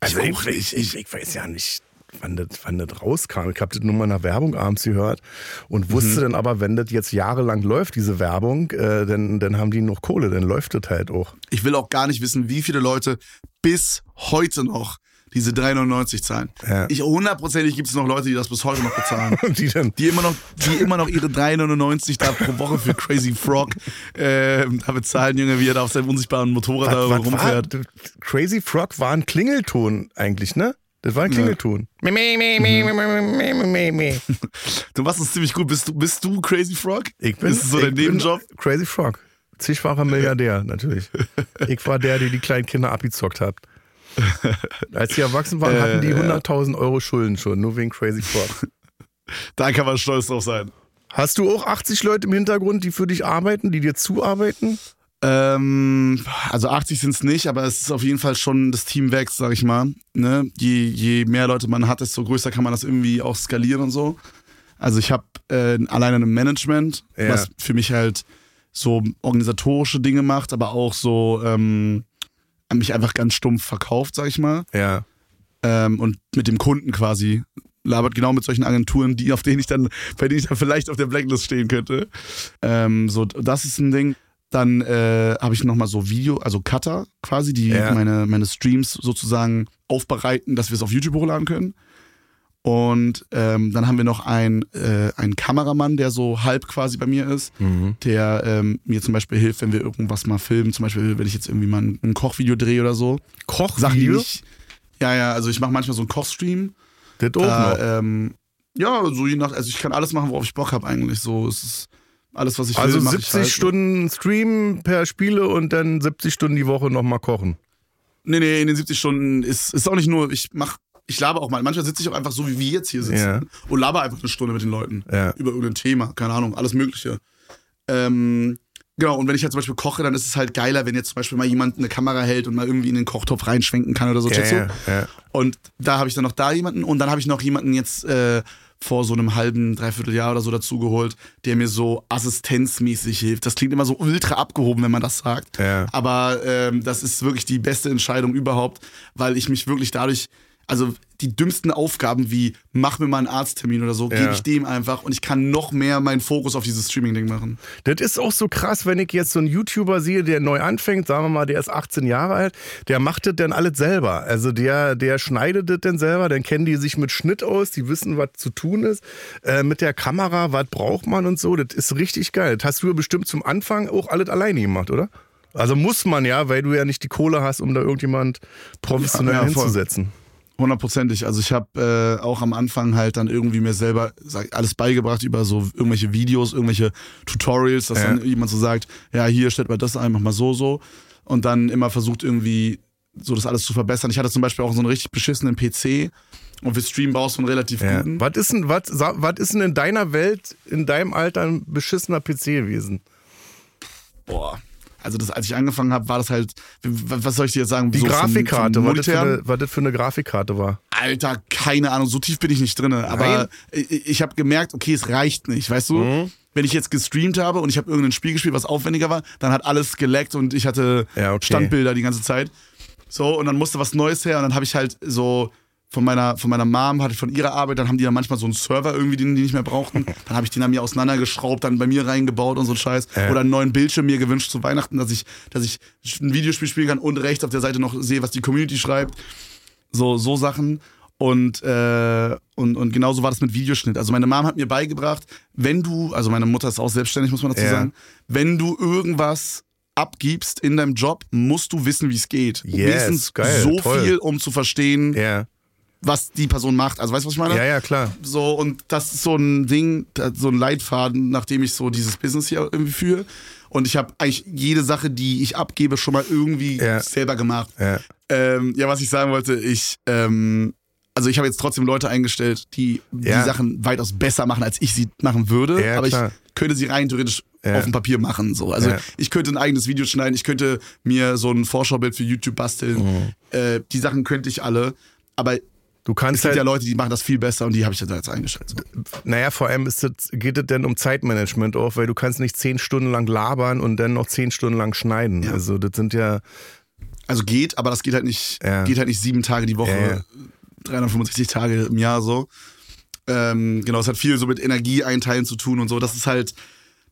Also Ich ich, ich, ich weiß ja nicht, wann das, wann das rauskam. Ich habe das nur mal in der Werbung abends gehört und wusste dann aber, wenn das jetzt jahrelang läuft, diese Werbung, äh, dann, dann haben die noch Kohle, dann läuft das halt auch. Ich will auch gar nicht wissen, wie viele Leute bis heute noch diese 3,99 zahlen. Ja. Ich hundertprozentig gibt es noch Leute, die das bis heute noch bezahlen. [laughs] Die dann die immer noch, die immer noch ihre 3,99 da pro Woche für Crazy Frog äh, da bezahlen, Junge, wie er da auf seinem unsichtbaren Motorrad da was, was rumfährt. war? Crazy Frog war ein Klingelton eigentlich, ne? Das war ein ne. Klingelton. Ja. Mhm. [laughs] Du machst es ziemlich gut. Bist du, bist du Crazy Frog? Ich bin. Ist das so dein Nebenjob? Crazy Frog. Zigfacher Milliardär, [laughs] natürlich. ich war der, der die kleinen Kinder abgezockt hat. [laughs] Als sie erwachsen waren, hatten die äh, 100.000 Euro Schulden schon, nur wegen Crazy Frog. Da kann man stolz drauf sein. Hast du auch 80 Leute im Hintergrund, die für dich arbeiten, die dir zuarbeiten? Ähm, also 80 sind es nicht, aber es ist auf jeden Fall schon, das Team wächst, sag ich mal. Ne? Je, je mehr Leute man hat, desto größer kann man das irgendwie auch skalieren und so. Also ich habe äh, alleine ein Management, Ja. was für mich halt so organisatorische Dinge macht, aber auch so ähm, mich einfach ganz stumpf verkauft, sag ich mal. Ja. ähm, und mit dem Kunden quasi labert genau mit solchen Agenturen, die auf denen ich dann, bei denen ich dann vielleicht auf der Blacklist stehen könnte. Ähm, so, das ist ein Ding. Dann äh, habe ich nochmal so Video, also Cutter quasi, die Ja. meine, meine Streams sozusagen aufbereiten, dass wir es auf YouTube hochladen können. Und ähm, dann haben wir noch einen, äh, einen Kameramann, der so halb quasi bei mir ist, Mhm. der ähm, mir zum Beispiel hilft, wenn wir irgendwas mal filmen. Zum Beispiel, wenn ich jetzt irgendwie mal ein, ein Kochvideo drehe oder so. Kochvideo? nicht. Ja, ja, also ich mache manchmal so einen Kochstream. Das auch noch. Da, ähm, ja, so je nach, also ich kann alles machen, worauf ich Bock habe eigentlich. So, es ist alles, was ich Also will, mach 70 ich halt. Stunden Stream per Spiele und dann 70 Stunden die Woche nochmal kochen. Nee, nee, in den 70 Stunden ist, ist auch nicht nur, ich mach, ich laber auch mal. Manchmal sitze ich auch einfach so, wie wir jetzt hier sitzen Ja. und laber einfach eine Stunde mit den Leuten. Ja. Über irgendein Thema, keine Ahnung, alles Mögliche. Ähm, genau, und wenn ich halt zum Beispiel koche, dann ist es halt geiler, wenn jetzt zum Beispiel mal jemand eine Kamera hält und mal irgendwie in den Kochtopf reinschwenken kann oder so. Ja, ja, ja. Und da habe ich dann noch da jemanden und dann habe ich noch jemanden jetzt äh, vor so einem halben, dreiviertel Jahr oder so dazugeholt, der mir so assistenzmäßig hilft. Das klingt immer so ultra abgehoben, wenn man das sagt. Ja. Aber ähm, das ist wirklich die beste Entscheidung überhaupt, weil ich mich wirklich dadurch, also die dümmsten Aufgaben wie mach mir mal einen Arzttermin oder so, Ja. gebe ich dem einfach und ich kann noch mehr meinen Fokus auf dieses Streaming-Ding machen. Das ist auch so krass, wenn ich jetzt so einen YouTuber sehe, der neu anfängt, sagen wir mal, der ist 18 Jahre alt, der macht das dann alles selber. Also der, der schneidet das dann selber, dann kennen die sich mit Schnitt aus, die wissen, was zu tun ist. Äh, mit der Kamera, was braucht man und so, das ist richtig geil. Das hast du ja bestimmt zum Anfang auch alles alleine gemacht, oder? Also muss man ja, weil du ja nicht die Kohle hast, um da irgendjemand professionell Ja, ja, voll. Hundertprozentig. Also ich habe äh, auch am Anfang halt dann irgendwie mir selber sag, alles beigebracht über so irgendwelche Videos, irgendwelche Tutorials, dass Ja. dann jemand so sagt, ja, hier stellt mal das ein, mach mal so, so. Und dann immer versucht irgendwie so das alles zu verbessern. Ich hatte zum Beispiel auch so einen richtig beschissenen PC und für Stream brauchst du einen relativ Ja. guten. Was ist, denn, was, was ist denn in deiner Welt, in deinem Alter ein beschissener PC gewesen? Boah. Also das, als ich angefangen habe, war das halt, was soll ich dir jetzt sagen? Die so Grafikkarte, vom was das, eine, was das für eine Grafikkarte war. Alter, keine Ahnung, so tief bin ich nicht drin. Aber ich, ich habe gemerkt, okay, es reicht nicht, weißt du? Mhm. Wenn ich jetzt gestreamt habe und ich habe irgendein Spiel gespielt, was aufwendiger war, dann hat alles geleckt und ich hatte Ja, okay. Standbilder die ganze Zeit. So, und dann musste was Neues her und dann habe ich halt so von meiner, von meiner Mom, hatte ich von ihrer Arbeit, dann haben die dann manchmal so einen Server irgendwie, den die nicht mehr brauchten. [laughs] Dann habe ich den an mir auseinandergeschraubt, dann bei mir reingebaut und so ein Scheiß. Oder einen neuen Bildschirm mir gewünscht zu Weihnachten, dass ich, dass ich ein Videospiel spielen kann und rechts auf der Seite noch sehe, was die Community schreibt. So, so Sachen. Und, äh, und, und genauso war das mit Videoschnitt. Also meine Mom hat mir beigebracht, wenn du, also meine Mutter ist auch selbstständig, muss man dazu Ja. sagen, wenn du irgendwas abgibst in deinem Job, musst du wissen, wie es geht. Yes, Wenigstens so toll. viel, um zu verstehen, Ja, was die Person macht. Also weißt du, was ich meine? ja, ja, klar. So, und das ist so ein Ding, so ein Leitfaden, nachdem ich so dieses Business hier irgendwie führe. Und ich habe eigentlich jede Sache, die ich abgebe, schon mal irgendwie Ja. selber gemacht. Ja. Ähm, ja, was ich sagen wollte, ich, ähm, also ich habe jetzt trotzdem Leute eingestellt, die Ja. die Sachen weitaus besser machen, als ich sie machen würde. Ja, aber klar. ich könnte sie rein theoretisch Ja. auf dem Papier machen. So. Also Ja. ich könnte ein eigenes Video schneiden, ich könnte mir so ein Vorschaubild für YouTube basteln. Mhm. Äh, die Sachen könnte ich alle. Aber Du es kannst gibt halt, ja Leute, die machen das viel besser und die habe ich jetzt eingestellt. So. naja, vor allem das, geht es denn um Zeitmanagement auch, weil du kannst nicht zehn Stunden lang labern und dann noch zehn Stunden lang schneiden. Ja. Also das sind ja, Also geht, aber das geht halt nicht, Ja. geht halt nicht sieben Tage die Woche, Ja, ja. 365 Tage im Jahr so. Ähm, genau, es hat viel so mit Energie einteilen zu tun und so. Das ist halt,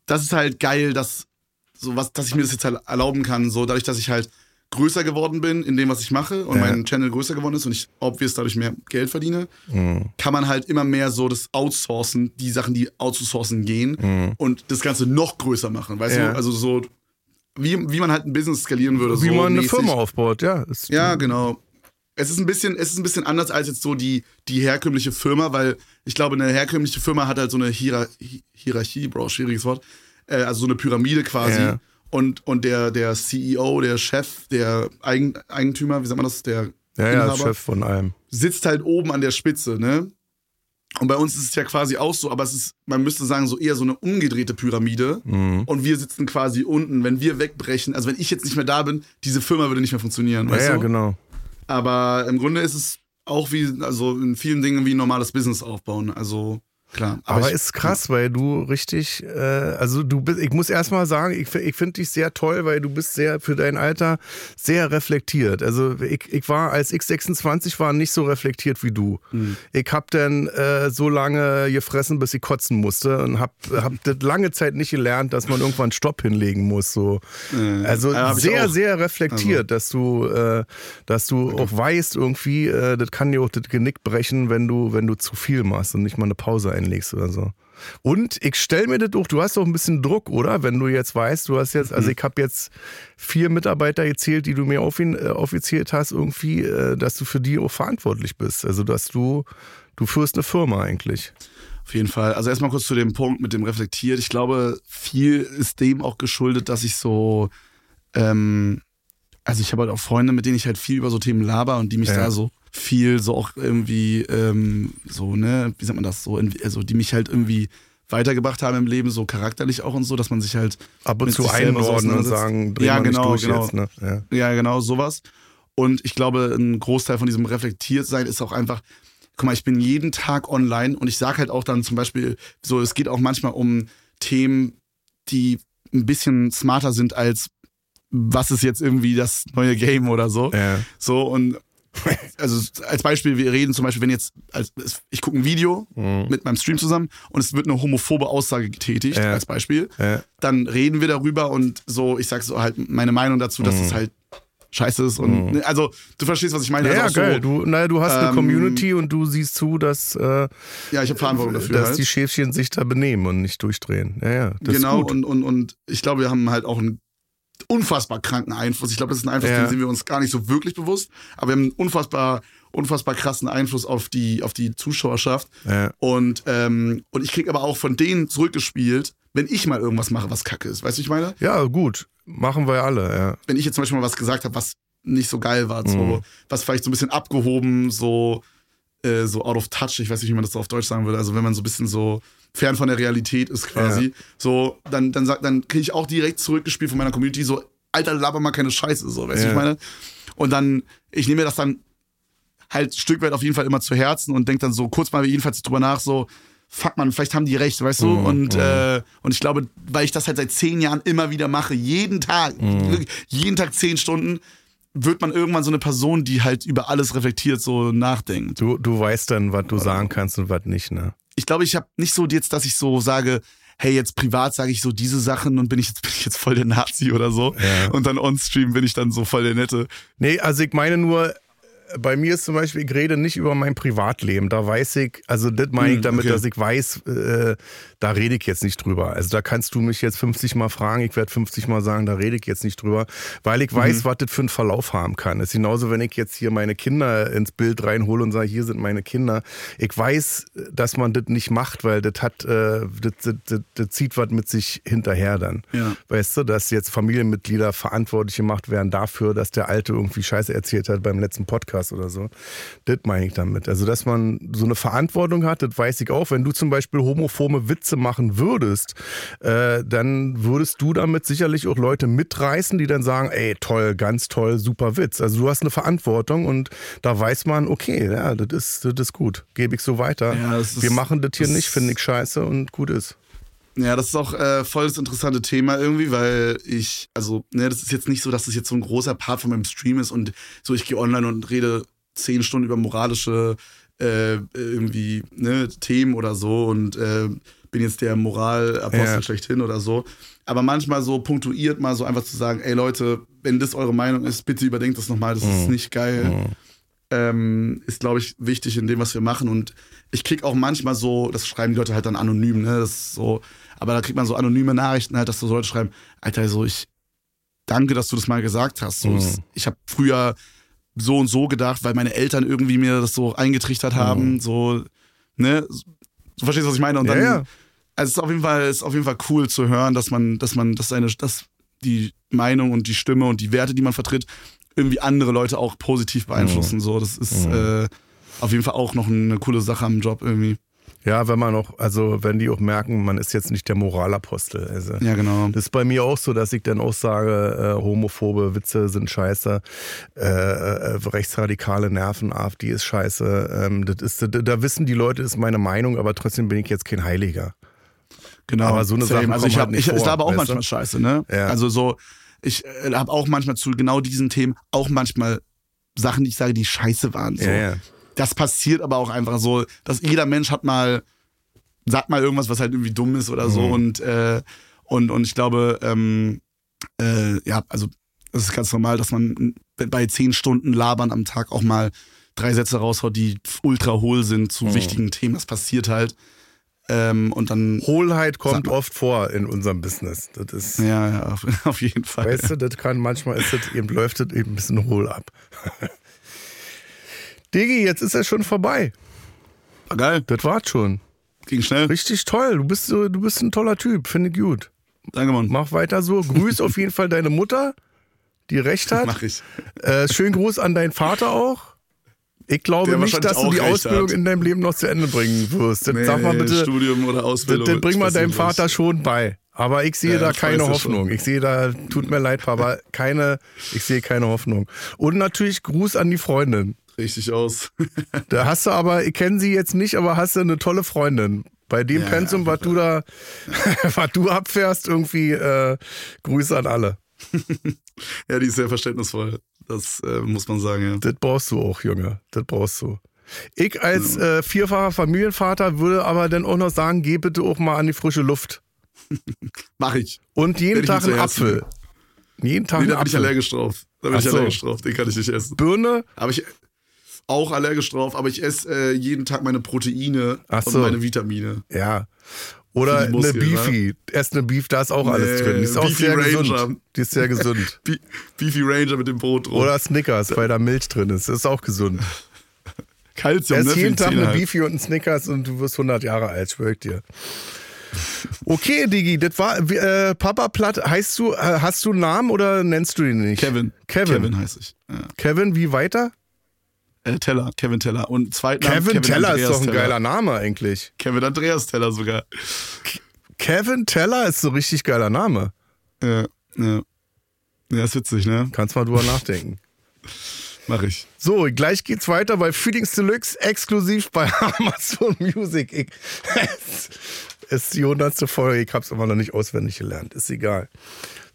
das ist halt geil, dass so was, dass ich mir das jetzt halt erlauben kann, so dadurch, dass ich halt größer geworden bin in dem, was ich mache und Ja. mein Channel größer geworden ist und ich obvious dadurch mehr Geld verdiene, Mhm. kann man halt immer mehr so das Outsourcen, die Sachen, die outzusourcen gehen Mhm. und das Ganze noch größer machen, weißt Ja. du? Also so, wie, wie man halt ein Business skalieren würde. wie so man eine mäßig. Firma aufbaut, ja. Ja, genau. Es ist ein bisschen, es ist ein bisschen anders als jetzt so die, die herkömmliche Firma, weil ich glaube, eine herkömmliche Firma hat halt so eine Hierar Hi- Hierarchie, Bro, schwieriges Wort. Äh, also so eine Pyramide quasi. Ja. Und, und der, der CEO, der Chef, der Eigen, Eigentümer, wie sagt man das, der ja, ja, Chef von allem. sitzt halt oben an der Spitze, ne? Und bei uns ist es ja quasi auch so, aber es ist, man müsste sagen, so eher so eine umgedrehte Pyramide. Mhm. Und wir sitzen quasi unten. Wenn wir wegbrechen, also wenn ich jetzt nicht mehr da bin, diese Firma würde nicht mehr funktionieren, Ja, weißt ja, du? genau. Aber im Grunde ist es auch wie, also in vielen Dingen wie ein normales Business aufbauen. Also klar. Aber, ich- ist krass, weil du richtig, äh, also du bist, ich muss erstmal sagen, ich, ich finde dich sehr toll, weil du bist sehr, für dein Alter, sehr reflektiert. Also ich, ich war, als ich 26 war, nicht so reflektiert wie du. Hm. Ich hab dann äh, so lange gefressen, bis ich kotzen musste und hab, hab das lange Zeit nicht gelernt, dass man irgendwann einen Stopp hinlegen muss. So. Äh, Also ja, sehr. Also. sehr reflektiert, dass du, äh, dass du auch weißt, irgendwie, äh, das kann dir auch das Genick brechen, wenn du, wenn du zu viel machst und nicht mal eine Pause einlegst oder so. Und ich stell mir das auch, du hast doch ein bisschen Druck, oder? Wenn du jetzt weißt, du hast jetzt, also Mhm. ich habe jetzt vier Mitarbeiter gezählt, die du mir aufin- äh, aufgezählt hast, irgendwie, äh, dass du für die auch verantwortlich bist. Also dass du, du führst eine Firma eigentlich. Auf jeden Fall. Also erstmal kurz zu dem Punkt mit dem reflektiert. Ich glaube, viel ist dem auch geschuldet, dass ich so, ähm, also ich habe halt auch Freunde, mit denen ich halt viel über so Themen laber und die mich Ja. da so viel so auch irgendwie ähm, so, ne, wie sagt man das so, also die mich halt irgendwie weitergebracht haben im Leben, so charakterlich auch und so, dass man sich halt Ab und zu einordnen und sagen, Ja, genau, genau. jetzt. Ne? Ja. Ja, genau, sowas. Und ich glaube, ein Großteil von diesem Reflektiertsein ist auch einfach, guck mal, ich bin jeden Tag online und ich sage halt auch dann zum Beispiel, so, es geht auch manchmal um Themen, die ein bisschen smarter sind als was ist jetzt irgendwie das neue Game oder so. Ja. So und [laughs] also als Beispiel, wir reden zum Beispiel, wenn jetzt, als, ich gucke ein Video mit meinem Stream zusammen und es wird eine homophobe Aussage getätigt, Ja. als Beispiel, Ja. dann reden wir darüber und so, ich sag so halt meine Meinung dazu, dass es halt scheiße ist und ne, also du verstehst, was ich meine. Mhm. Ja, Also geil. So, Du, naja, du hast eine ähm, Community und du siehst zu, dass, äh, ja, ich habe Verantwortung dafür. dass halt. die Schäfchen sich da benehmen und nicht durchdrehen. Ja, ja. Das genau, ist gut. und, und, und ich glaube, wir haben halt auch einen unfassbar kranken Einfluss. Ich glaube, das ist ein Einfluss, Ja. den sind wir uns gar nicht so wirklich bewusst, aber wir haben einen unfassbar, unfassbar krassen Einfluss auf die, auf die Zuschauerschaft. Ja. Und, ähm, und ich krieg aber auch von denen zurückgespielt, wenn ich mal irgendwas mache, was kacke ist. Weißt du, wie ich meine? ja, gut. Machen wir alle, ja. wenn ich jetzt zum Beispiel mal was gesagt habe, was nicht so geil war, Mhm. so, was vielleicht so ein bisschen abgehoben, so, äh, so out of touch, ich weiß nicht, wie man das so auf Deutsch sagen würde, also wenn man so ein bisschen so fern von der Realität ist quasi, so, dann, dann, dann kriege ich auch direkt zurückgespielt von meiner Community, so, Alter, laber mal keine Scheiße, so, weißt du, Ja. wie ich meine? Und dann, ich nehme mir das dann halt Stück weit auf jeden Fall immer zu Herzen und denke dann so kurz mal jedenfalls drüber nach, so, fuck man, vielleicht haben die recht, weißt du? Mhm, und, äh, und ich glaube, weil ich das halt seit zehn Jahren immer wieder mache, jeden Tag, wirklich jeden Tag zehn Stunden, wird man irgendwann so eine Person, die halt über alles reflektiert, so nachdenkt. Du, du weißt dann, was du sagen kannst und was nicht, ne? Ich glaube, ich habe nicht so jetzt, dass ich so sage, hey, jetzt privat sage ich so diese Sachen und bin ich jetzt, [laughs] bin ich jetzt voll der Nazi oder so. Ja. Und dann on-stream bin ich dann so voll der Nette. Nee, also ich meine nur, bei mir ist zum Beispiel, ich rede nicht über mein Privatleben. Da weiß ich, also das meine ich Hm, damit, okay. dass ich weiß, äh, da rede ich jetzt nicht drüber. Also da kannst du mich jetzt 50 Mal fragen, ich werde 50 Mal sagen, da rede ich jetzt nicht drüber, weil Mhm. ich weiß, was das für einen Verlauf haben kann. Das ist genauso, wenn ich jetzt hier meine Kinder ins Bild reinhole und sage, hier sind meine Kinder. Ich weiß, dass man das nicht macht, weil das hat, äh, das, das, das, das zieht was mit sich hinterher dann. Ja. Weißt du, dass jetzt Familienmitglieder verantwortlich gemacht werden dafür, dass der Alte irgendwie Scheiße erzählt hat beim letzten Podcast oder so. Das meine ich damit. Also, dass man so eine Verantwortung hat, das weiß ich auch. Wenn du zum Beispiel homophobe Witze machen würdest, äh, dann würdest du damit sicherlich auch Leute mitreißen, die dann sagen, ey, toll, ganz toll, super Witz. Also du hast eine Verantwortung und da weiß man, okay, ja, das ist, das ist gut. Gebe ich so weiter. Ja, ist- Wir machen das hier nicht, finde ich scheiße und gut ist. Ja, das ist auch äh, voll das interessante Thema irgendwie, weil ich, also, ne, das ist jetzt nicht so, dass das jetzt so ein großer Part von meinem Stream ist und so, ich gehe online und rede zehn Stunden über moralische äh, irgendwie ne, Themen oder so und äh, bin jetzt der Moralapostel Ja. schlechthin oder so. Aber manchmal so punktuiert mal so einfach zu sagen, ey Leute, wenn das eure Meinung ist, bitte überdenkt das nochmal, das ist nicht geil ähm, ist, glaube ich, wichtig in dem, was wir machen. Und ich krieg auch manchmal so, das schreiben die Leute halt dann anonym, ne? Das ist so, aber da kriegt man so anonyme Nachrichten halt, dass so Leute schreiben, Alter, so ich danke, dass du das mal gesagt hast. So, Mhm. ich ich habe früher so und so gedacht, weil meine Eltern irgendwie mir das so eingetrichtert haben, so, ne? Du verstehst, was ich meine? Und dann, Mhm. Ja, ja. also es ist auf jeden Fall, es ist auf jeden Fall cool zu hören, dass man, dass man, dass seine, dass die Meinung und die Stimme und die Werte, die man vertritt, irgendwie andere Leute auch positiv beeinflussen. So, das ist Mhm. äh, auf jeden Fall auch noch eine coole Sache am Job irgendwie. Ja, wenn man auch, also wenn die auch merken, man ist jetzt nicht der Moralapostel. Also. Ja, genau. Das ist bei mir auch so, dass ich dann auch sage, äh, homophobe Witze sind scheiße, äh, äh, rechtsradikale Nerven, AfD ist scheiße. Ähm, das ist, da, wissen die Leute, ist meine Meinung, aber trotzdem bin ich jetzt kein Heiliger. Genau. Aber so eine Same. Sachen also ich halt habe nicht ich, ich laber auch manchmal du? Scheiße, ne? Ja. Also so, ich äh, habe auch manchmal zu genau diesen Themen auch manchmal Sachen, die ich sage, die scheiße waren. So. Ja, ja. Das passiert aber auch einfach so, dass jeder Mensch hat mal, sagt mal irgendwas, was halt irgendwie dumm ist oder so. Mhm. Und, äh, und, und ich glaube, ähm, äh, ja, also es ist ganz normal, dass man bei zehn Stunden Labern am Tag auch mal drei Sätze raushaut, die ultra hohl sind zu Mhm. wichtigen Themen. Das passiert halt. Ähm, und dann, Hohlheit kommt oft vor in unserem Business. Das ist, ja, ja, auf, [laughs] auf jeden Fall. weißt du, das kann manchmal ist das eben läuft das eben ein bisschen hohl ab. [laughs] Digi, jetzt ist er schon vorbei. War geil, Das war's schon. ging schnell. Richtig toll. Du bist so, du bist ein toller Typ. Finde ich gut. Danke, Mann. Mach weiter so. Grüß [laughs] auf jeden Fall deine Mutter, die recht hat. Mach ich. Äh, schönen Gruß an deinen Vater auch. Ich glaube nicht, dass du die Ausbildung hat. in deinem Leben noch zu Ende bringen wirst. Das sag mal bitte, Studium oder Ausbildung. das bring mal deinem Vater nicht. schon bei. Aber ich sehe Ja, da ich keine Hoffnung. schon. Ich sehe da, tut mir leid, Papa, keine, ich sehe keine Hoffnung. Und natürlich Gruß an die Freundin. Richtig aus. [laughs] Da hast du aber, ich kenne sie jetzt nicht, aber hast du eine tolle Freundin. Bei dem Ja, Pensum, was du da, [laughs] was du abfährst, irgendwie äh, Grüße an alle. [laughs] ja, die ist sehr verständnisvoll. Das äh, muss man sagen, ja. Das brauchst du auch, Junge. Das brauchst du. Ich als äh, vierfacher Familienvater würde aber dann auch noch sagen, geh bitte auch mal an die frische Luft. Mach ich. Und jeden Tag einen Apfel. Jeden Tag Nee, einen da bin ich Apfel. allergisch drauf. Da bin Ach ich so. allergisch drauf. Den kann ich nicht essen. Birne, Aber ich auch allergisch drauf, aber ich esse äh, jeden Tag meine Proteine Ach und so. meine Vitamine. ja. Oder Für eine Muskeln, Beefy. Erst eine Beef, da ist auch alles Nee, drin. Die ist auch Beefy sehr Ranger. gesund. Die ist sehr gesund. [laughs] Be Beefy Ranger mit dem Brot drauf. Oder Snickers, weil da Milch drin ist. Das ist auch gesund. Calcium, Ess ne? jeden Tag eine halt. Beefy und einen Snickers und du wirst 100 Jahre alt, schwör ich dir. Okay, Digi, das war äh, Papa Platt. Heißt du, äh, hast du einen Namen oder nennst du ihn nicht? Kevin. Kevin. Kevin heiße ich. Ja. Kevin, wie weiter? Äh, Teller. Kevin Teller. Und Zweitnamen Kevin, Teller ist Andreas doch ein Teller. geiler Name eigentlich. Kevin Andreas Teller sogar. Kevin Teller ist so ein richtig geiler Name. Ja, ja. Ja, ist witzig, ne? Kannst mal drüber nachdenken. [laughs] Mach ich. So, gleich geht's weiter bei Feelings Deluxe exklusiv bei [laughs] Amazon Music. Ich, [laughs] es ist die hundertste Folge, ich hab's immer noch nicht auswendig gelernt. Ist egal.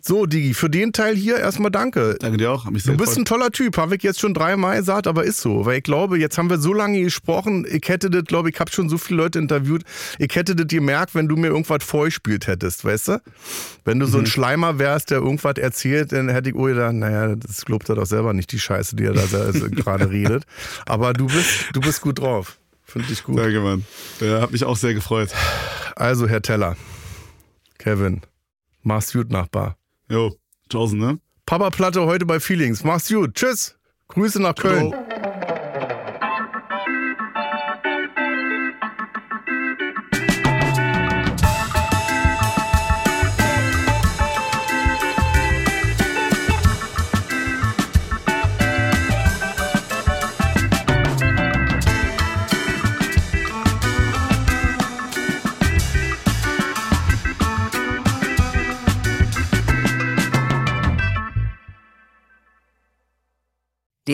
So, Digi, für den Teil hier erstmal danke. Danke dir auch. Hab mich sehr Du bist ein toller Typ, habe ich jetzt schon dreimal gesagt, aber ist so. Weil ich glaube, jetzt haben wir so lange gesprochen, ich hätte das, glaube ich, habe schon so viele Leute interviewt, ich hätte das gemerkt, wenn du mir irgendwas vorgespielt hättest, weißt du? Wenn du so ein Schleimer wärst, der irgendwas erzählt, dann hätte ich oh gedacht, naja, das glaubt er doch selber nicht, die Scheiße, die er da also [laughs] gerade redet. Aber du bist, du bist gut drauf. Finde ich gut. Danke, Mann. Ja, hab mich auch sehr gefreut. Also, Herr Teller, Kevin, mach's gut, Nachbar. Jo, tausend, ne? Papa Platte heute bei Feelings. Mach's gut. Tschüss. Grüße nach Köln. Ciao.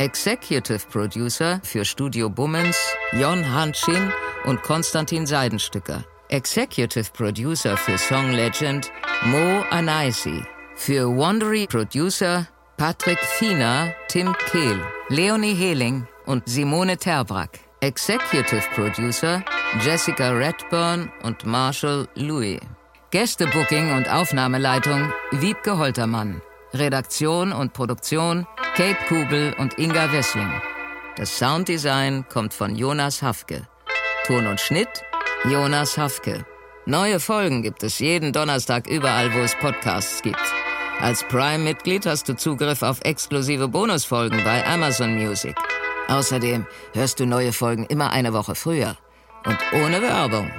Executive Producer für Studio Bummens Jon Hanschin und Konstantin Seidenstücker. Executive Producer für Song Legend Mo Anaisi. Für Wondery Producer Patrick Fiener, Tim Kehl, Leonie Heling und Simone Terbrack. Executive Producer Jessica Redburn und Marshall Louis. Gästebooking und Aufnahmeleitung Wiebke Holtermann. Redaktion und Produktion Kate Kubel und Inga Wessling. Das Sounddesign kommt von Jonas Hafke. Ton und Schnitt Jonas Hafke. Neue Folgen gibt es jeden Donnerstag überall, wo es Podcasts gibt. Als Prime-Mitglied hast du Zugriff auf exklusive Bonusfolgen bei Amazon Music. Außerdem hörst du neue Folgen immer eine Woche früher und ohne Werbung.